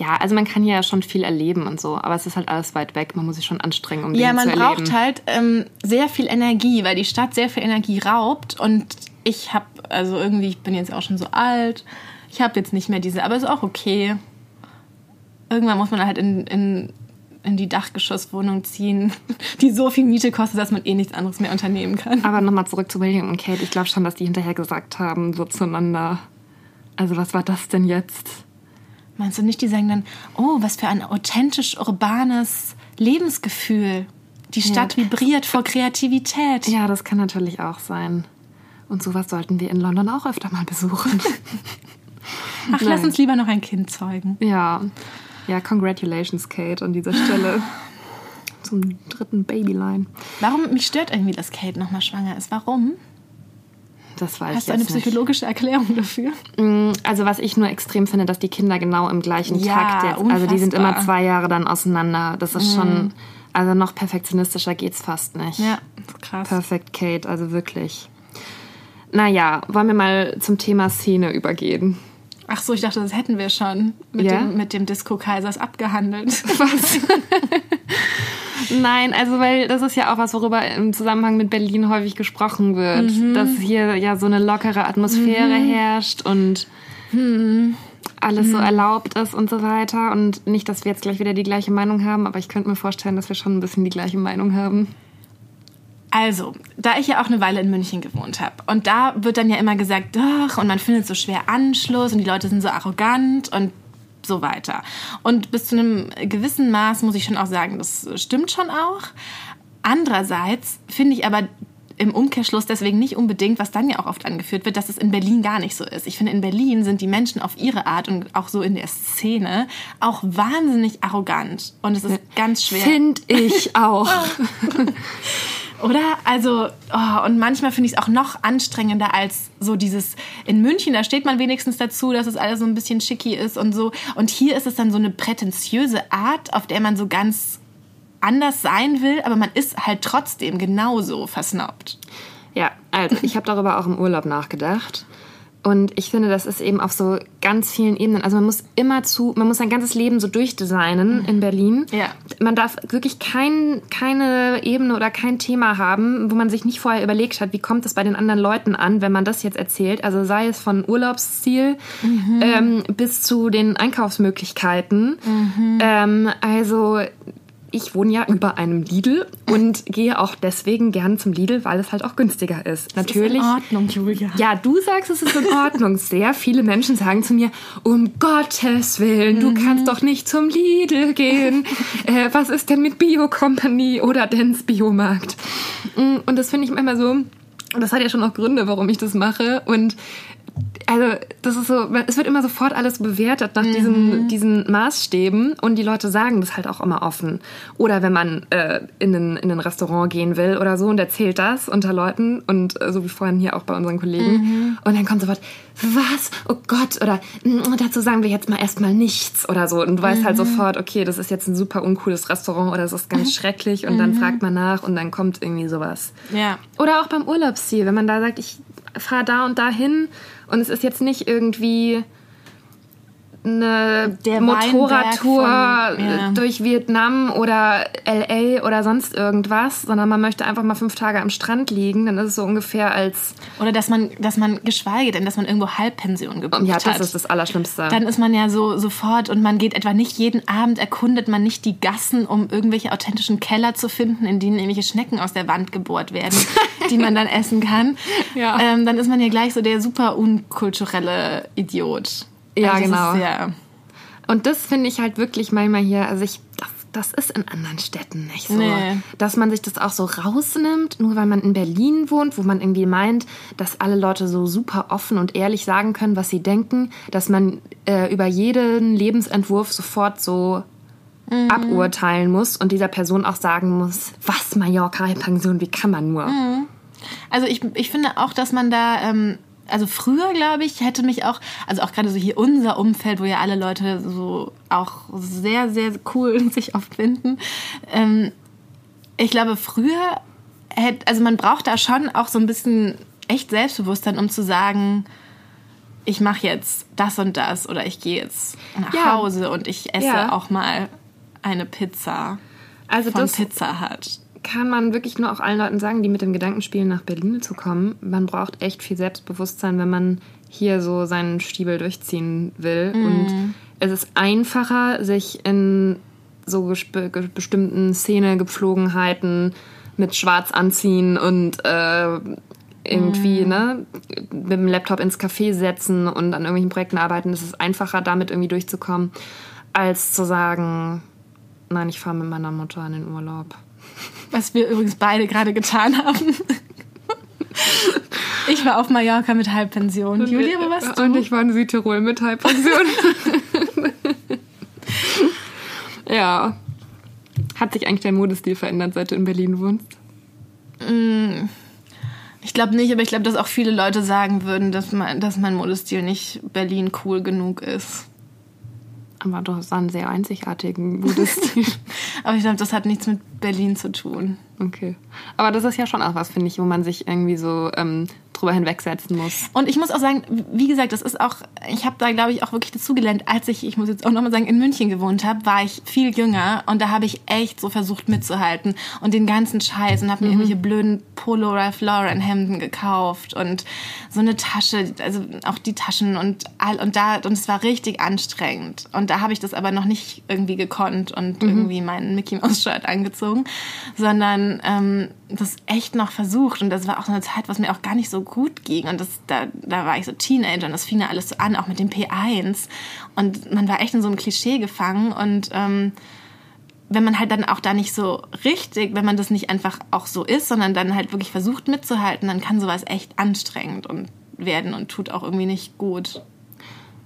Ja, also man kann ja schon viel erleben und so, aber es ist halt alles weit weg. Man muss sich schon anstrengen, um Ja, Dinge man zu erleben. braucht halt ähm, sehr viel Energie, weil die Stadt sehr viel Energie raubt. Und ich habe, also irgendwie, ich bin jetzt auch schon so alt. Ich habe jetzt nicht mehr diese, aber ist auch okay. Irgendwann muss man halt in, in, in die Dachgeschosswohnung ziehen, [LAUGHS] die so viel Miete kostet, dass man eh nichts anderes mehr unternehmen kann. Aber nochmal zurück zu William und Kate. Ich glaube schon, dass die hinterher gesagt haben, so zueinander. Also was war das denn jetzt? Meinst du nicht, die sagen dann, oh, was für ein authentisch urbanes Lebensgefühl. Die Stadt vibriert vor Kreativität. Ja, das kann natürlich auch sein. Und sowas sollten wir in London auch öfter mal besuchen. [LAUGHS] Ach, lass Nein. uns lieber noch ein Kind zeugen. ja. Ja, congratulations, Kate, an dieser Stelle. [SIGHS] Zum dritten Babyline. Warum mich stört irgendwie, dass Kate nochmal schwanger ist? Warum? Das weiß Hast du eine nicht. psychologische Erklärung dafür? Mm, Also was ich nur extrem finde, dass die Kinder genau im gleichen Ja, Takt jetzt, also die sind immer unfassbar. zwei Jahre dann auseinander. Das ist schon, also noch perfektionistischer geht's fast nicht. Ja, krass. Perfekt, Kate, also wirklich. Naja, wollen wir mal zum Thema Szene übergehen. Ach so, ich dachte, das hätten wir schon mit Ja? dem, mit dem Disco-Kaisers abgehandelt. [LAUGHS] Was? Nein, also weil das ist ja auch was, worüber im Zusammenhang mit Berlin häufig gesprochen wird, Mhm. dass hier ja so eine lockere Atmosphäre herrscht und Mhm. alles so erlaubt ist und so weiter. Und nicht, dass wir jetzt gleich wieder die gleiche Meinung haben, aber ich könnte mir vorstellen, dass wir schon ein bisschen die gleiche Meinung haben. Also, da ich ja auch eine Weile in München gewohnt habe und da wird dann ja immer gesagt, ach, und man findet so schwer Anschluss und die Leute sind so arrogant und so weiter. Und bis zu einem gewissen Maß muss ich schon auch sagen, das stimmt schon auch. Andererseits finde ich aber im Umkehrschluss deswegen nicht unbedingt, was dann ja auch oft angeführt wird, dass es in Berlin gar nicht so ist. Ich finde, in Berlin sind die Menschen auf ihre Art und auch so in der Szene auch wahnsinnig arrogant. Und es ist ganz schwer. Finde ich auch. [LAUGHS] [LAUGHS] Oder? Also, oh, und manchmal finde ich es auch noch anstrengender als so dieses in München, da steht man wenigstens dazu, dass es alles so ein bisschen schicki ist und so. Und hier ist es dann so eine prätentiöse Art, auf der man so ganz anders sein will, aber man ist halt trotzdem genauso versnobbt. Ja, also ich habe darüber auch im Urlaub nachgedacht. Und ich finde, das ist eben auf so ganz vielen Ebenen. Also man muss immer zu, man muss sein ganzes Leben so durchdesignen in Berlin. Ja. Man darf wirklich kein, keine Ebene oder kein Thema haben, wo man sich nicht vorher überlegt hat, wie kommt es bei den anderen Leuten an, wenn man das jetzt erzählt. Also sei es von Urlaubsziel ähm, bis zu den Einkaufsmöglichkeiten. Ähm, also ich wohne ja über einem Lidl und gehe auch deswegen gern zum Lidl, weil es halt auch günstiger ist. Natürlich. Ist in Ordnung, Julia. Ja, du sagst, es ist in Ordnung. Sehr viele Menschen sagen zu mir, um Gottes Willen, du kannst doch nicht zum Lidl gehen. [LAUGHS] Äh, was ist denn mit Bio Company oder Dens Biomarkt? Mm, Und das finde ich immer so, das hat ja schon auch Gründe, warum ich das mache. Und also das ist so, es wird immer sofort alles bewertet nach diesen, diesen Maßstäben und die Leute sagen das halt auch immer offen. Oder wenn man äh, in, ein, in ein Restaurant gehen will oder so und erzählt das unter Leuten und äh, so wie vorhin hier auch bei unseren Kollegen und dann kommt sofort, was? Oh Gott, oder "Mm, dazu sagen wir jetzt mal erstmal nichts oder so und du weißt halt sofort, okay, das ist jetzt ein super uncooles Restaurant oder es ist ganz schrecklich und dann fragt man nach und dann kommt irgendwie sowas. Ja. Oder auch beim Urlaubsziel, wenn man da sagt, ich fahre da und dahin und es ist jetzt nicht irgendwie eine Der Motorradtour ja. durch Vietnam oder LA oder sonst irgendwas, sondern man möchte einfach mal fünf Tage am Strand liegen, dann ist es so ungefähr als, Oder dass man, dass man, geschweige denn, dass man irgendwo Halbpension gebucht ja, hat. das ist das Allerschlimmste. dann ist man ja so sofort und man geht etwa nicht jeden Abend, erkundet man nicht die Gassen, um irgendwelche authentischen Keller zu finden, in denen irgendwelche Schnecken aus der Wand gebohrt werden, [LAUGHS] die man dann essen kann. Ja. Ähm, dann ist man ja gleich so der super unkulturelle Idiot. Ja, das genau. Sehr, Und das finde ich halt wirklich manchmal hier, also ich, das, das ist in anderen Städten nicht so. Nee. Dass man sich das auch so rausnimmt, nur weil man in Berlin wohnt, wo man irgendwie meint, dass alle Leute so super offen und ehrlich sagen können, was sie denken, dass man äh, über jeden Lebensentwurf sofort so Mhm. aburteilen muss und dieser Person auch sagen muss, was Mallorca-Pension, wie kann man nur? Mhm. Also ich, ich finde auch, dass man da, ähm, also früher, glaube ich, hätte mich auch, also auch gerade so hier unser Umfeld, wo ja alle Leute so auch sehr, sehr cool [LAUGHS] sich oft finden. Ähm, ich glaube, früher hätte, also man braucht da schon auch so ein bisschen echt Selbstbewusstsein, um zu sagen, ich mache jetzt das und das oder ich gehe jetzt nach Ja. Hause und ich esse Ja. auch mal eine Pizza Also von das Pizza Hut. Kann man wirklich nur auch allen Leuten sagen, die mit dem Gedanken spielen, nach Berlin zu kommen. Man braucht echt viel Selbstbewusstsein, wenn man hier so seinen Stiebel durchziehen will. Und es ist einfacher, sich in so bestimmten Szenegepflogenheiten mit Schwarz anziehen und äh, irgendwie ne, mit dem Laptop ins Café setzen und an irgendwelchen Projekten arbeiten. Es ist einfacher, damit irgendwie durchzukommen, als zu sagen, nein, ich fahre mit meiner Mutter in den Urlaub. Was wir übrigens beide gerade getan haben. Ich war auf Mallorca mit Halbpension. Julia, wo warst du? Und ich war in Südtirol mit Halbpension. [LAUGHS] ja. Hat sich eigentlich dein Modestil verändert, seit du in Berlin wohnst? Ich glaube nicht, aber ich glaube, dass auch viele Leute sagen würden, dass mein, dass mein Modestil nicht Berlin cool genug ist. Aber du hast einen sehr einzigartigen [LAUGHS] Modestil. [LAUGHS] Aber ich glaube, das hat nichts mit Berlin zu tun. okay. Aber das ist ja schon auch was, finde ich, wo man sich irgendwie so ähm, drüber hinwegsetzen muss. Und ich muss auch sagen, wie gesagt, das ist auch, ich habe da, glaube ich, auch wirklich dazugelernt. Als ich, ich muss jetzt auch nochmal sagen, in München gewohnt habe, war ich viel jünger und da habe ich echt so versucht mitzuhalten und den ganzen Scheiß und habe mir irgendwelche blöden Polo Ralph Lauren Hemden gekauft und so eine Tasche, also auch die Taschen und all und da und es war richtig anstrengend und da habe ich das aber noch nicht irgendwie gekonnt und irgendwie meinen Mickey Mouse Shirt angezogen, sondern ähm, das echt noch versucht. Und das war auch so eine Zeit, was mir auch gar nicht so gut ging. Und das da da war ich so Teenager und das fing ja alles so an, auch mit dem P1 und man war echt in so einem Klischee gefangen. Und ähm, wenn man halt dann auch da nicht so richtig, wenn man das nicht einfach auch so ist, sondern dann halt wirklich versucht mitzuhalten, dann kann sowas echt anstrengend und werden und tut auch irgendwie nicht gut.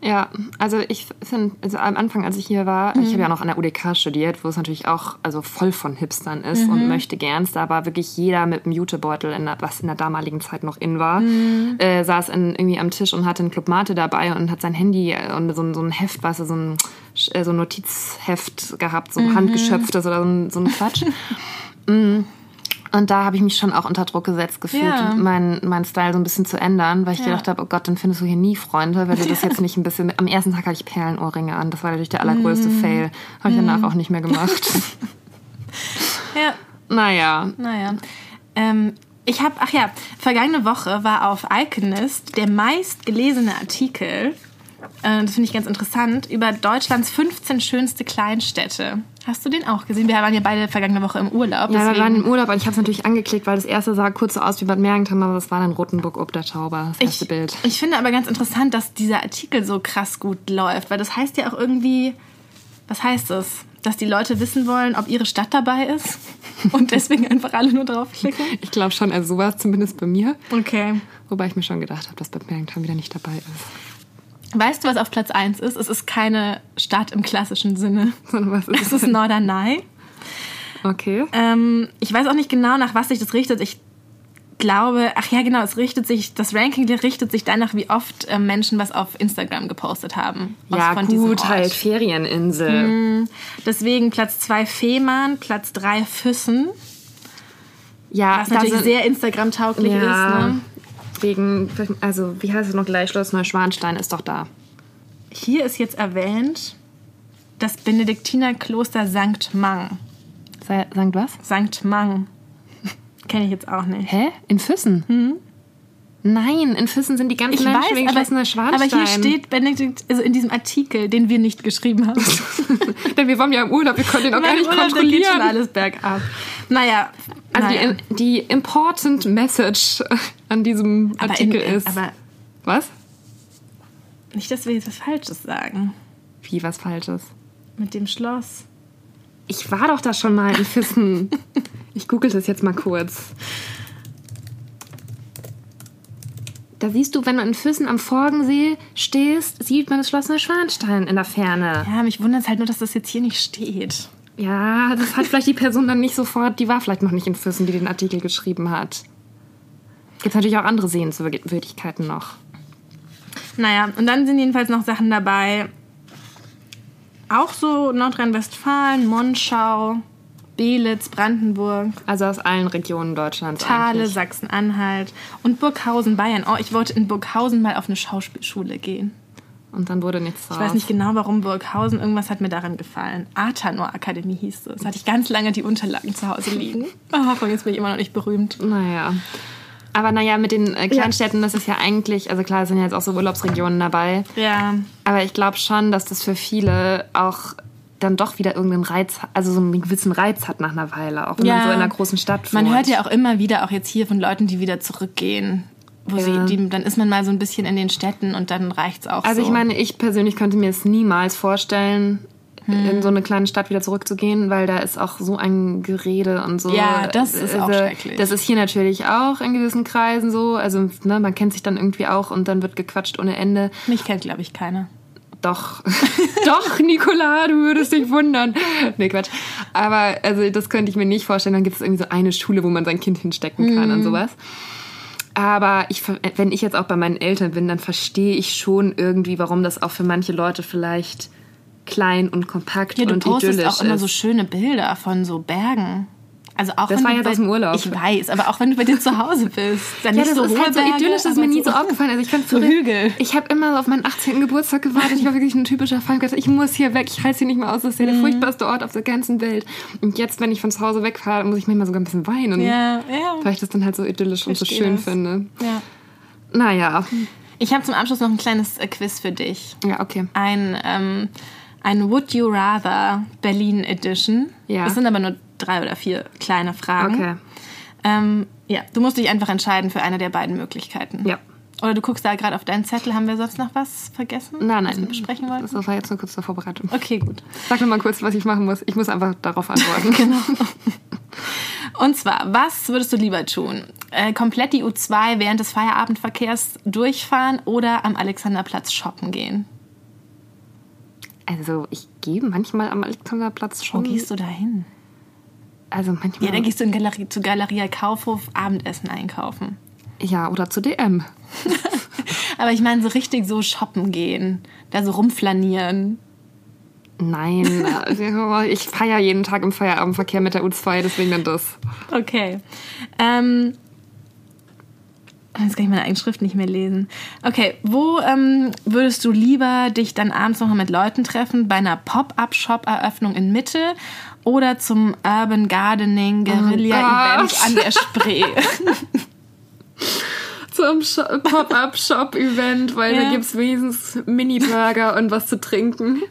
Ja, also ich finde, also am Anfang, als ich hier war, ich habe ja noch an der UDK studiert, wo es natürlich auch also voll von Hipstern ist und möchte gern's. Da war wirklich jeder mit einem Jutebeutel, in der, was in der damaligen Zeit noch in war, äh, saß in, irgendwie am Tisch und hatte einen Club Mate dabei und hat sein Handy äh, und so, ein- so ein Heft, weißt du, so ein, äh, so ein Notizheft gehabt, so handgeschöpftes oder so ein, so ein Quatsch. [LAUGHS] Mm. Und da habe ich mich schon auch unter Druck gesetzt gefühlt, Ja. meinen mein Style so ein bisschen zu ändern, weil ich Ja. gedacht habe, oh Gott, dann findest du hier nie Freunde, weil du das jetzt nicht ein bisschen... Am ersten Tag hatte ich Perlenohrringe an, das war natürlich der allergrößte Mm. Fail. Habe ich danach auch nicht mehr gemacht. [LAUGHS] Ja, naja, naja. Ähm, ich habe, ach ja, vergangene Woche war auf Iconist der meistgelesene Artikel, das finde ich ganz interessant, über Deutschlands 15 schönste Kleinstädte. Hast du den auch gesehen? Wir waren ja beide vergangene Woche im Urlaub. ja, wir waren im Urlaub und ich habe es natürlich angeklickt, weil das erste sah kurz so aus wie Bad Mergentheim, aber das war dann Rotenburg ob der Tauber, das erste ich, Bild. Ich finde aber ganz interessant, dass dieser Artikel so krass gut läuft, weil das heißt ja auch irgendwie, was heißt das? Dass die Leute wissen wollen, ob ihre Stadt dabei ist [LAUGHS] und deswegen einfach alle nur draufklicken? Ich glaube schon, also sowas zumindest bei mir. Okay. Wobei ich mir schon gedacht habe, dass Bad Mergentheim wieder nicht dabei ist. Weißt du, was auf Platz 1 ist? Es ist keine Stadt im klassischen Sinne. [LAUGHS] Was ist Es ist Norderney. Okay. Ähm, ich weiß auch nicht genau, nach was sich das richtet. Ich glaube, ach ja, genau, es richtet sich, das Ranking richtet sich danach, wie oft ähm, Menschen was auf Instagram gepostet haben. Ja, gut, halt Ferieninsel. Deswegen Platz 2 Fehmarn, Platz 3 Füssen, Ja, was natürlich sehr Instagram-tauglich ja, ist. Ne? Wegen, also wie heißt es noch gleich? Schloss Neuschwanstein ist doch da. Hier ist jetzt erwähnt das Benediktinerkloster St. Mang. Sa- Sankt was? St. Mang. Kenne ich jetzt auch nicht. Hä? In Füssen? Nein, in Füssen sind die ganzen Ich Menschen weiß, wegen aber, Schloss Neuschwanstein. aber hier steht Benedikt, also in diesem Artikel, den wir nicht geschrieben haben. [LAUGHS] Denn wir waren ja im Urlaub, wir konnten den auch gar Mein nicht Urlaub, da geht schon kontrollieren. alles bergab. Naja, Also naja. die, die important message an diesem aber Artikel in, ist. Aber was? nicht, dass wir jetzt was Falsches sagen. Wie was Falsches? Mit dem Schloss. Ich war doch da schon mal in Füssen. [LAUGHS] ich google das jetzt mal kurz. Da siehst du, wenn du in Füssen am Forgensee stehst, sieht man das Schloss Neuschwanstein in der Ferne. Ja, mich wundert es halt nur, dass das jetzt hier nicht steht. Ja, das hat vielleicht die Person dann nicht sofort, die war vielleicht noch nicht in Füssen, die den Artikel geschrieben hat. Gibt natürlich auch andere Sehenswürdigkeiten noch. Naja, und dann sind jedenfalls noch Sachen dabei. Auch so Nordrhein-Westfalen, Monschau, Belitz, Brandenburg, Also aus allen Regionen Deutschlands Thale. Sachsen-Anhalt und Burghausen, Bayern. Oh, ich wollte in Burghausen mal auf eine Schauspielschule gehen. Und dann wurde nichts draus. Ich weiß nicht genau, warum Burghausen. Irgendwas hat mir daran gefallen. Atanor Akademie hieß es. Hatte ich ganz lange die Unterlagen zu Hause liegen. [LAUGHS] Oh, jetzt bin ich immer noch nicht berühmt. Naja. Aber naja, mit den äh, Kleinstädten, das ist ja eigentlich, also klar, es sind ja jetzt auch so Urlaubsregionen dabei. Ja, Aber ich glaube schon, dass das für viele auch dann doch wieder irgendeinen Reiz, also so einen gewissen Reiz hat nach einer Weile, auch wenn man so in einer großen Stadt wohnt. Man hört ja auch immer wieder, auch jetzt hier von Leuten, die wieder zurückgehen. Wo Ja. sie, die, dann ist man mal so ein bisschen in den Städten und dann reicht's auch Also so. ich meine, ich persönlich könnte mir es niemals vorstellen, Hm. in so eine kleine Stadt wieder zurückzugehen, weil da ist auch so ein Gerede und so. Ja, das ist auch Also, schrecklich. Das ist hier natürlich auch in gewissen Kreisen so. Also ne, man kennt sich dann irgendwie auch und dann wird gequatscht ohne Ende. Mich kennt, glaube ich, keiner. Doch, [LAUGHS] doch, Nicola, du würdest dich wundern. Nee, Quatsch. Aber also das könnte ich mir nicht vorstellen. Dann gibt es irgendwie so eine Schule, wo man sein Kind hinstecken kann Mhm. und sowas. Aber ich, wenn ich jetzt auch bei meinen Eltern bin, dann verstehe ich schon irgendwie, warum das auch für manche Leute vielleicht klein und kompakt Ja, du und postest idyllisch auch immer so schöne Bilder von so Bergen. Also auch Das wenn war du jetzt bei, aus dem Urlaub. Ich weiß, aber auch wenn du bei dir zu Hause bist. Dann ja, nicht das so ist hohe halt so idyllisch, das ist mir nie so aufgefallen. Also ich fand so Hügel. Ich habe immer so auf meinen 18. Geburtstag gewartet. Ich war wirklich ein typischer Fall. Ich muss hier weg. Ich halte hier nicht mehr aus. Das ist ja Mhm. der furchtbarste Ort auf der ganzen Welt. Und jetzt, wenn ich von zu Hause wegfahre, muss ich manchmal sogar ein bisschen weinen. Ja, ja. Weil ich das dann halt so idyllisch und so schön das. finde. ja. Naja. Ich habe zum Abschluss noch ein kleines äh, Quiz für dich. Ja, okay. Ein, ähm, ein Would You Rather Berlin Edition. Ja. Das sind aber nur drei oder vier kleine Fragen. Okay. Ähm, ja, du musst dich einfach entscheiden für eine der beiden Möglichkeiten. Ja. Oder du guckst da gerade auf deinen Zettel. Haben wir sonst noch was vergessen? Nein, Was wir nein. besprechen wollten? Das war jetzt nur kurz zur Vorbereitung. Okay, gut. Sag nur mal kurz, was ich machen muss. Ich muss einfach darauf antworten. [LAUGHS] Genau. Und zwar, was würdest du lieber tun? Äh, komplett die U2 während des Feierabendverkehrs durchfahren oder am Alexanderplatz shoppen gehen? Also ich gehe manchmal am Alexanderplatz Wo schon. gehst du da hin? Also manchmal. Ja, dann gehst du in Galerie, zu Galeria Kaufhof Abendessen einkaufen. ja, oder zu DM. [LAUGHS] Aber ich meine so richtig so shoppen gehen, da so rumflanieren. Nein, also [LAUGHS] ich feiere jeden Tag im Feierabendverkehr mit der U2, deswegen dann das. Okay. Ähm, jetzt kann ich meine eigene Schrift nicht mehr lesen. Okay, wo ähm, würdest du lieber dich dann abends nochmal mit Leuten treffen? Bei einer Pop-Up-Shop-Eröffnung in Mitte oder zum Urban Gardening Guerilla-Event Gott. an der Spree? [LAUGHS] Zum Sho- Pop-Up-Shop-Event, weil Ja. da gibt es wenigstens Mini-Burger und was zu trinken.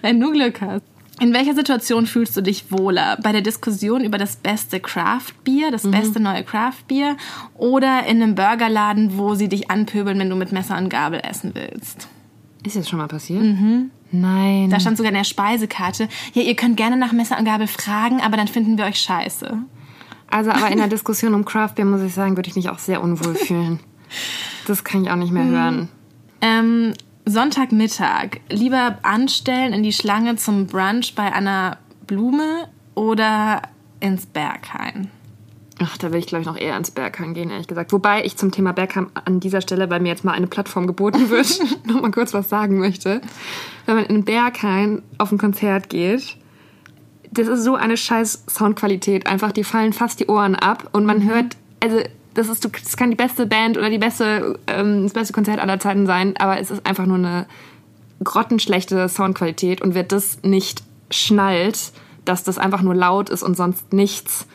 Wenn du Glück hast. In welcher Situation fühlst du dich wohler? Bei der Diskussion über das beste Craft-Bier, das beste neue Craft-Bier oder in einem Burgerladen, wo sie dich anpöbeln, wenn du mit Messer und Gabel essen willst? Ist das schon mal passiert? Mhm. Nein. Da stand sogar in der Speisekarte, ja, ihr könnt gerne nach Messer und Gabel fragen, aber dann finden wir euch scheiße. Also, aber in der Diskussion um Craft Beer, muss ich sagen, würde ich mich auch sehr unwohl [LAUGHS] fühlen. Das kann ich auch nicht mehr hören. Ähm, Sonntagmittag, lieber anstellen in die Schlange zum Brunch bei einer Blume oder ins Berghain? Ach, da will ich, glaube ich, noch eher ins Berghain gehen, ehrlich gesagt. Wobei ich zum Thema Berghain an dieser Stelle, weil mir jetzt mal eine Plattform geboten wird, [LAUGHS] [LAUGHS] noch mal kurz was sagen möchte. Wenn man in den Berghain auf ein Konzert geht, das ist so eine scheiß Soundqualität. Einfach, die fallen fast die Ohren ab und man hört, also das ist, das kann die beste Band oder die beste, ähm, das beste Konzert aller Zeiten sein, aber es ist einfach nur eine grottenschlechte Soundqualität und wer das nicht schnallt, dass das einfach nur laut ist und sonst nichts,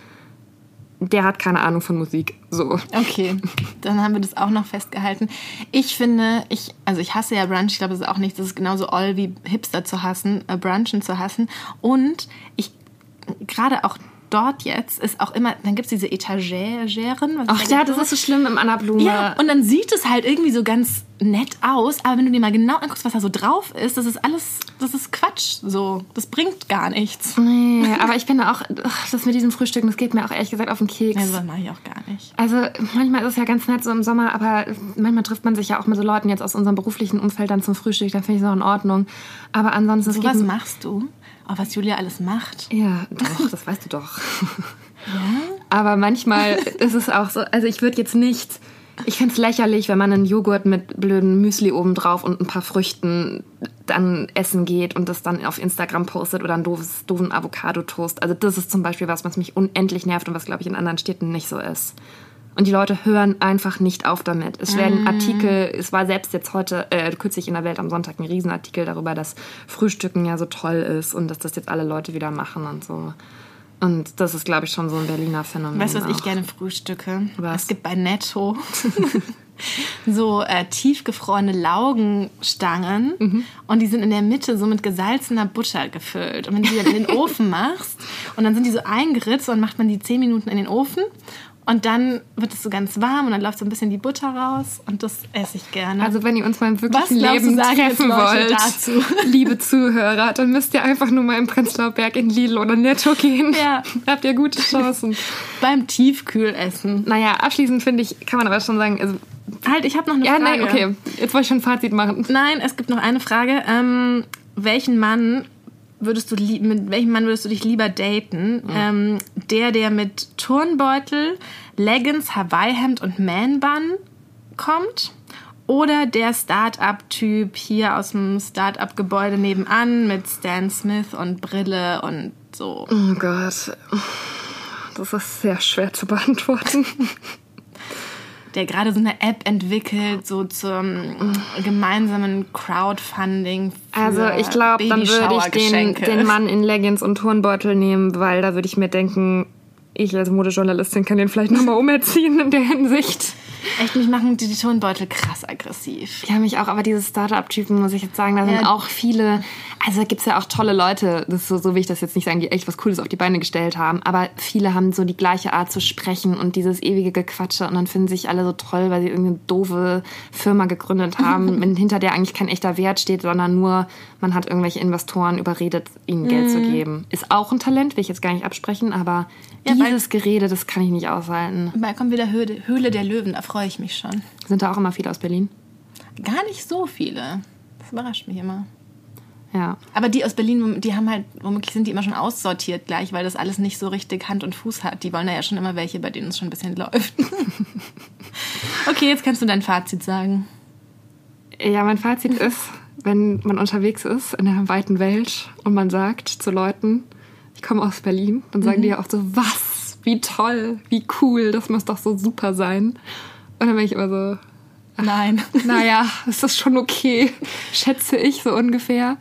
der hat keine Ahnung von Musik. So. Okay, dann haben wir das auch noch festgehalten. Ich finde, ich, also ich hasse ja Brunch, ich glaube, das ist auch nicht, das ist genauso all wie Hipster zu hassen, äh, Brunchen zu hassen. Und ich, gerade auch dort jetzt, ist auch immer, dann gibt es diese Etageren. Ach ja, da das ist so schlimm im Anna Blume. Ja, und dann sieht es halt irgendwie so ganz nett aus, aber wenn du dir mal genau anguckst, was da so drauf ist, das ist alles, das ist Quatsch. So, das bringt gar nichts. Nee, aber ich finde auch, ach, das mit diesem Frühstücken, das geht mir auch ehrlich gesagt auf den Keks. Also, das mache ich auch gar nicht. Also manchmal ist es ja ganz nett so im Sommer, aber manchmal trifft man sich ja auch mit so Leuten jetzt aus unserem beruflichen Umfeld dann zum Frühstück, dann finde ich es auch in Ordnung. Aber ansonsten... So was machst du? Oh, was Julia alles macht. Ja, doch, das weißt du doch. [LAUGHS] Ja? Aber manchmal ist es auch so, also ich würde jetzt nicht, ich finde es lächerlich, wenn man einen Joghurt mit blöden Müsli oben drauf und ein paar Früchten dann essen geht und das dann auf Instagram postet oder einen doofes, doofen Avocado-Toast. Also das ist zum Beispiel was, was mich unendlich nervt und was, glaube ich, in anderen Städten nicht so ist. Und die Leute hören einfach nicht auf damit. Es werden Artikel, es war selbst jetzt heute, äh, kürzlich in der Welt am Sonntag ein Riesenartikel darüber, dass Frühstücken ja so toll ist und dass das jetzt alle Leute wieder machen und so. Und das ist, glaube ich, schon so ein Berliner Phänomen. Weißt du, was ich auch. gerne frühstücke? Was? Es gibt bei Netto [LAUGHS] so äh, tiefgefrorene Laugenstangen und die sind in der Mitte so mit gesalzener Butter gefüllt. Und wenn du die dann in den [LAUGHS] Ofen machst und dann sind die so eingeritzt und dann macht man die 10 Minuten in den Ofen und dann wird es so ganz warm und dann läuft so ein bisschen die Butter raus und das esse ich gerne. Also wenn ihr uns mal im Was wirklichen du, Leben sagen treffen wollt, dazu? [LAUGHS] liebe Zuhörer, dann müsst ihr einfach nur mal im Prenzlauer Berg in Lidl oder Netto gehen. Ja. [LAUGHS] Habt ihr gute Chancen. [LAUGHS] beim Tiefkühlessen. naja, abschließend finde ich, kann man aber schon sagen, also, Halt, ich habe noch eine ja, Frage. nein, okay, jetzt wollte ich schon ein Fazit machen. Nein, es gibt noch eine Frage. Ähm, welchen Mann würdest du mit welchem Mann würdest du dich lieber daten? Ähm, der, der mit Turnbeutel, Leggings, Hawaii-Hemd und Man-Bun kommt? Oder der Start-up-Typ hier aus dem Start-up-Gebäude nebenan mit Stan Smith und Brille und so? Oh Gott, das ist sehr schwer zu beantworten. Der gerade so eine App entwickelt, so zum gemeinsamen Crowdfunding. Also ich glaube, dann würde ich den, den Mann in Leggings und Turnbeutel nehmen, weil da würde ich mir denken, ich als Modejournalistin kann den vielleicht nochmal umerziehen in der Hinsicht. Echt, mich machen die, die Turnbeutel krass aggressiv. Ja, mich auch, aber diese Startup-Typen, muss ich jetzt sagen, da sind Ja. auch viele, also da gibt's ja auch tolle Leute, das so, so will ich das jetzt nicht sagen, die echt was Cooles auf die Beine gestellt haben, aber viele haben so die gleiche Art zu sprechen und dieses ewige Gequatsche und dann finden sich alle so toll, weil sie irgendeine doofe Firma gegründet [LAUGHS] haben, hinter der eigentlich kein echter Wert steht, sondern nur, man hat irgendwelche Investoren überredet, ihnen Geld zu geben. Ist auch ein Talent, will ich jetzt gar nicht absprechen, aber Ja, dieses Gerede, das kann ich nicht aushalten. Bald kommt wieder Höhle, Höhle der Löwen, da freue ich mich schon. Sind da auch immer viele aus Berlin? Gar nicht so viele. Das überrascht mich immer. Ja. Aber die aus Berlin, die haben halt, womöglich sind die immer schon aussortiert gleich, weil das alles nicht so richtig Hand und Fuß hat. Die wollen ja schon immer welche, bei denen es schon ein bisschen läuft. [LAUGHS] okay, jetzt kannst du dein Fazit sagen. Ja, mein Fazit [LAUGHS] ist, wenn man unterwegs ist in der weiten Welt und man sagt zu Leuten, ich komme aus Berlin, dann sagen die ja auch so, was? Wie toll, wie cool, das muss doch so super sein. Und dann bin ich immer so, Nein. [LAUGHS] naja, es ist schon okay, schätze ich so ungefähr.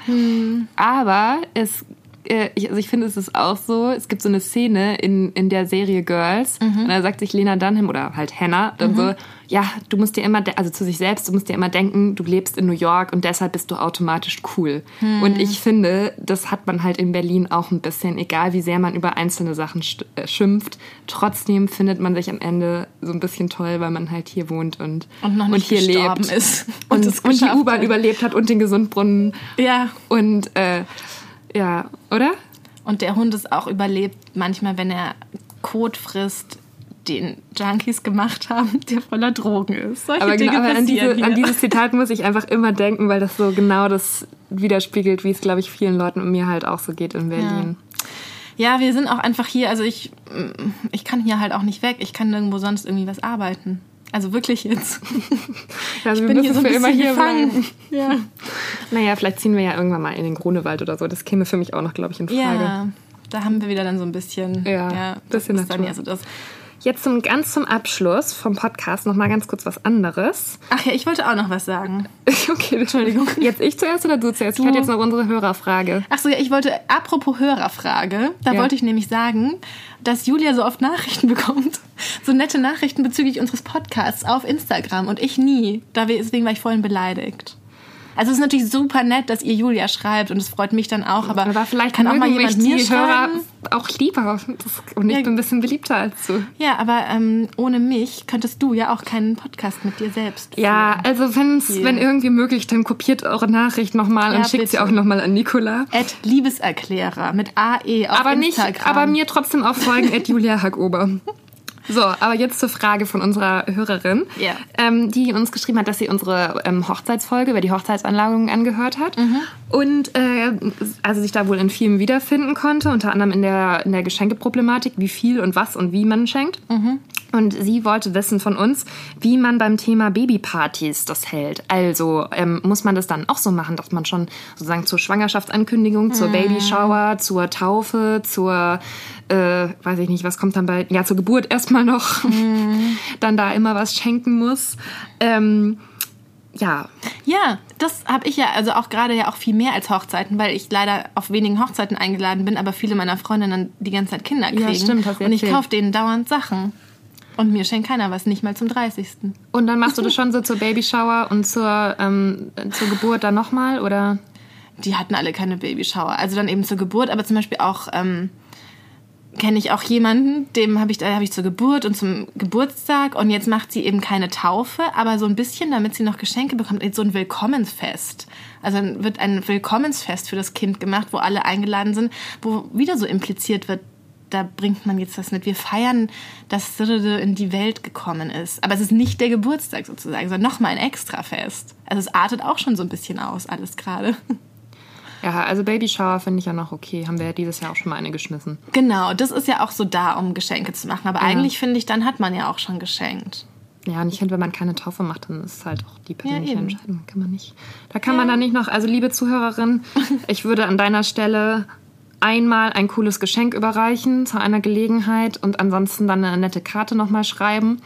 Aber es, äh, ich, also ich finde, es ist auch so, es gibt so eine Szene in, in der Serie Girls, und da sagt sich Lena Dunham oder halt Hannah dann so, ja, du musst dir immer, also zu sich selbst, du musst dir immer denken, du lebst in New York und deshalb bist du automatisch cool. Und ich finde, das hat man halt in Berlin auch ein bisschen, egal wie sehr man über einzelne Sachen äh, schimpft, trotzdem findet man sich am Ende so ein bisschen toll, weil man halt hier wohnt und, Und nicht hier lebt. ist. [LAUGHS] Und, es und, die U-Bahn überlebt hat und den Gesundbrunnen. Ja. Und äh, ja, oder? Und der Hund ist auch überlebt, manchmal, wenn er Kot frisst, den Junkies gemacht haben, [LAUGHS] der voller Drogen ist. Solche Aber, Dinge genau, aber an, diese, an dieses Zitat muss ich einfach immer denken, weil das so genau das widerspiegelt, wie es, glaube ich, vielen Leuten und mir halt auch so geht in Berlin. Ja, wir sind auch einfach hier, also ich, ich kann hier halt auch nicht weg. Ich kann nirgendwo sonst irgendwie was arbeiten. Also wirklich jetzt. [LAUGHS] Also Ich wir bin hier müssen so ein bisschen hier gefangen. bleiben. Ja. Naja, vielleicht ziehen wir ja irgendwann mal in den Grunewald oder so. Das käme für mich auch noch, glaube ich, in Frage. ja, da haben wir wieder dann so ein bisschen. Ja, das bisschen ist dann ja so das. Jetzt zum ganz zum Abschluss vom Podcast noch mal ganz kurz was anderes. Ach ja, ich wollte auch noch was sagen. [LAUGHS] Okay, Entschuldigung. Jetzt ich zuerst oder du zuerst? Ich hatte jetzt noch unsere Hörerfrage. Ach so, ja, ich wollte, apropos Hörerfrage, da Ja. wollte ich nämlich sagen, dass Julia so oft Nachrichten [LAUGHS] bekommt. So nette Nachrichten bezüglich unseres Podcasts auf Instagram und ich nie. Da wir- Deswegen war ich vorhin beleidigt. Also es ist natürlich super nett, dass ihr Julia schreibt und es freut mich dann auch, aber, Aber vielleicht kann auch mal jemand mir die Hörer schreiben. auch lieber. Das, und ich Ja. bin ein bisschen beliebter als du. Ja, aber ähm, ohne mich könntest du ja auch keinen Podcast mit dir selbst Ja, führen. also wenn's, Hier. wenn irgendwie möglich, dann kopiert eure Nachricht nochmal Ja, und schickt sie bitte. auch nochmal an Nicola. At Liebeserklärer mit AE auf Aber nicht, Instagram. aber mir trotzdem auch folgen, at Julia Hackober. [LAUGHS] So, aber jetzt zur Frage von unserer Hörerin, Ja. ähm, die uns geschrieben hat, dass sie unsere ähm, Hochzeitsfolge über die Hochzeitsanlagung angehört hat Mhm. und äh, also sich da wohl in vielem wiederfinden konnte, unter anderem in der, in der Geschenkeproblematik, wie viel und was und wie man schenkt. Mhm. Und sie wollte wissen von uns, wie man beim Thema Babypartys das hält. Also ähm, muss man das dann auch so machen, dass man schon sozusagen zur Schwangerschaftsankündigung, zur Babyshower, zur Taufe, zur, äh, weiß ich nicht, was kommt dann bei, ja, zur Geburt erstmal noch, [LAUGHS] dann da immer was schenken muss. Ähm, ja, Ja, das habe ich ja, also auch gerade ja auch viel mehr als Hochzeiten, weil ich leider auf wenigen Hochzeiten eingeladen bin, aber viele meiner Freundinnen die ganze Zeit Kinder Ja, kriegen. stimmt, hast du Und ich kaufe denen dauernd Sachen. Und mir schenkt keiner was, nicht mal zum 30. und dann machst du das schon so zur Babyshower und zur, ähm, zur Geburt dann nochmal, oder? Die hatten alle keine Babyshower. Also dann eben zur Geburt, aber zum Beispiel auch ähm, kenne ich auch jemanden, dem habe ich, da habe ich zur Geburt und zum Geburtstag und jetzt macht sie eben keine Taufe, aber so ein bisschen, damit sie noch Geschenke bekommt, so ein Willkommensfest. Also dann wird ein Willkommensfest für das Kind gemacht, wo alle eingeladen sind, wo wieder so impliziert wird, da bringt man jetzt das mit. Wir feiern, dass Sirde in die Welt gekommen ist. Aber es ist nicht der Geburtstag sozusagen, sondern nochmal ein Extrafest. Also es artet auch schon so ein bisschen aus, alles gerade. Ja, also Babyshower finde ich ja noch okay. Haben wir ja dieses Jahr auch schon mal eine geschmissen. Genau, das ist ja auch so da, um Geschenke zu machen. Aber eigentlich finde ich, dann hat man ja auch schon geschenkt. Ja, und ich finde, wenn man keine Taufe macht, dann ist es halt auch die persönliche eben. Entscheidung. Kann man nicht. Da kann man dann nicht noch, also liebe Zuhörerin, [LAUGHS] ich würde an deiner Stelle einmal ein cooles Geschenk überreichen zu einer Gelegenheit und ansonsten dann eine nette Karte nochmal schreiben.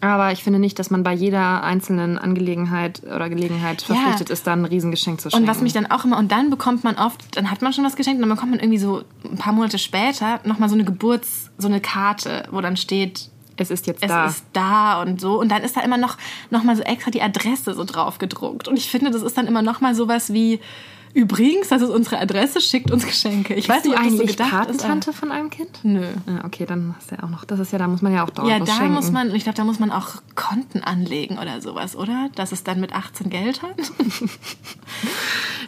Aber ich finde nicht, dass man bei jeder einzelnen Angelegenheit oder Gelegenheit Ja. verpflichtet ist, dann ein Riesengeschenk zu schenken. Und was mich dann auch immer, und dann bekommt man oft, dann hat man schon was geschenkt, und dann bekommt man irgendwie so ein paar Monate später nochmal so eine Geburts-, so eine Karte, wo dann steht, es ist jetzt es da. ist da und so. Und dann ist da immer noch, noch mal so extra die Adresse so drauf gedruckt. Und ich finde, das ist dann immer noch mal sowas wie, übrigens, das ist unsere Adresse, schickt uns Geschenke. Ich weiß Bist du nicht, ob das so eigentlich gedacht Patentante von einem Kind? ist. Nö. Ah, okay, dann hast du ja auch noch. Das ist ja, da muss man ja auch dauernd Ja, da schenken. muss man, ich glaube, da muss man auch Konten anlegen oder sowas, oder? Dass es dann mit 18 Geld hat. [LAUGHS]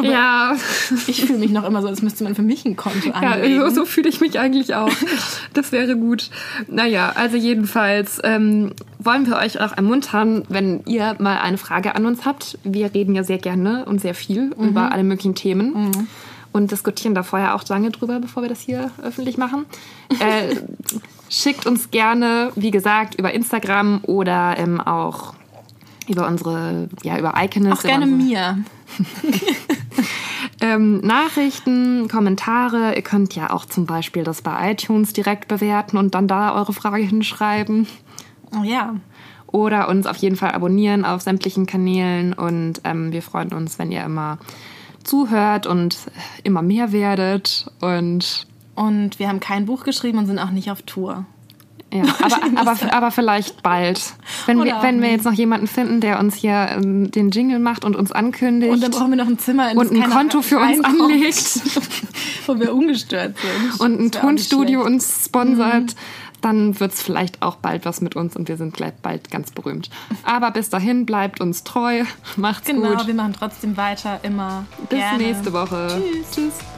Ja, Ich fühle mich noch immer so, als müsste man für mich ein Konto Ja, anlegen. so, so fühle ich mich eigentlich auch. [LAUGHS] Das wäre gut. Naja, also jedenfalls, ähm, wollen wir euch auch ermuntern, wenn ihr mal eine Frage an uns habt. Wir reden ja sehr gerne und sehr viel Mhm. über alle möglichen Themen. Und diskutieren da vorher auch lange drüber, bevor wir das hier öffentlich machen. [LAUGHS] Äh, schickt uns gerne, wie gesagt, über Instagram oder ähm, auch über unsere, ja, über Iconus. Auch gerne mir. [LAUGHS] ähm, Nachrichten, Kommentare. Ihr könnt ja auch zum Beispiel das bei iTunes direkt bewerten und dann da eure Frage hinschreiben. Oh ja. Oder uns auf jeden Fall abonnieren auf sämtlichen Kanälen. Und ähm, wir freuen uns, wenn ihr immer zuhört und immer mehr werdet. Und Und wir haben kein Buch geschrieben und sind auch nicht auf Tour. ja, [LAUGHS] aber, aber, aber vielleicht bald. Wenn wir, Oder wenn wir jetzt noch jemanden finden, der uns hier ähm, den Jingle macht und uns ankündigt. Und dann brauchen wir noch ein Zimmer, in Und ein Konto für uns reinkommt, anlegt. [LAUGHS] wo wir ungestört sind. und ein Tonstudio. Mhm. uns sponsert, dann wird es vielleicht auch bald was mit uns und wir sind gleich bald ganz berühmt. Aber bis dahin bleibt uns treu, [LAUGHS] macht's Genau, gut. wir machen trotzdem weiter, immer. Bis gerne. nächste Woche. Tschüss. Tschüss.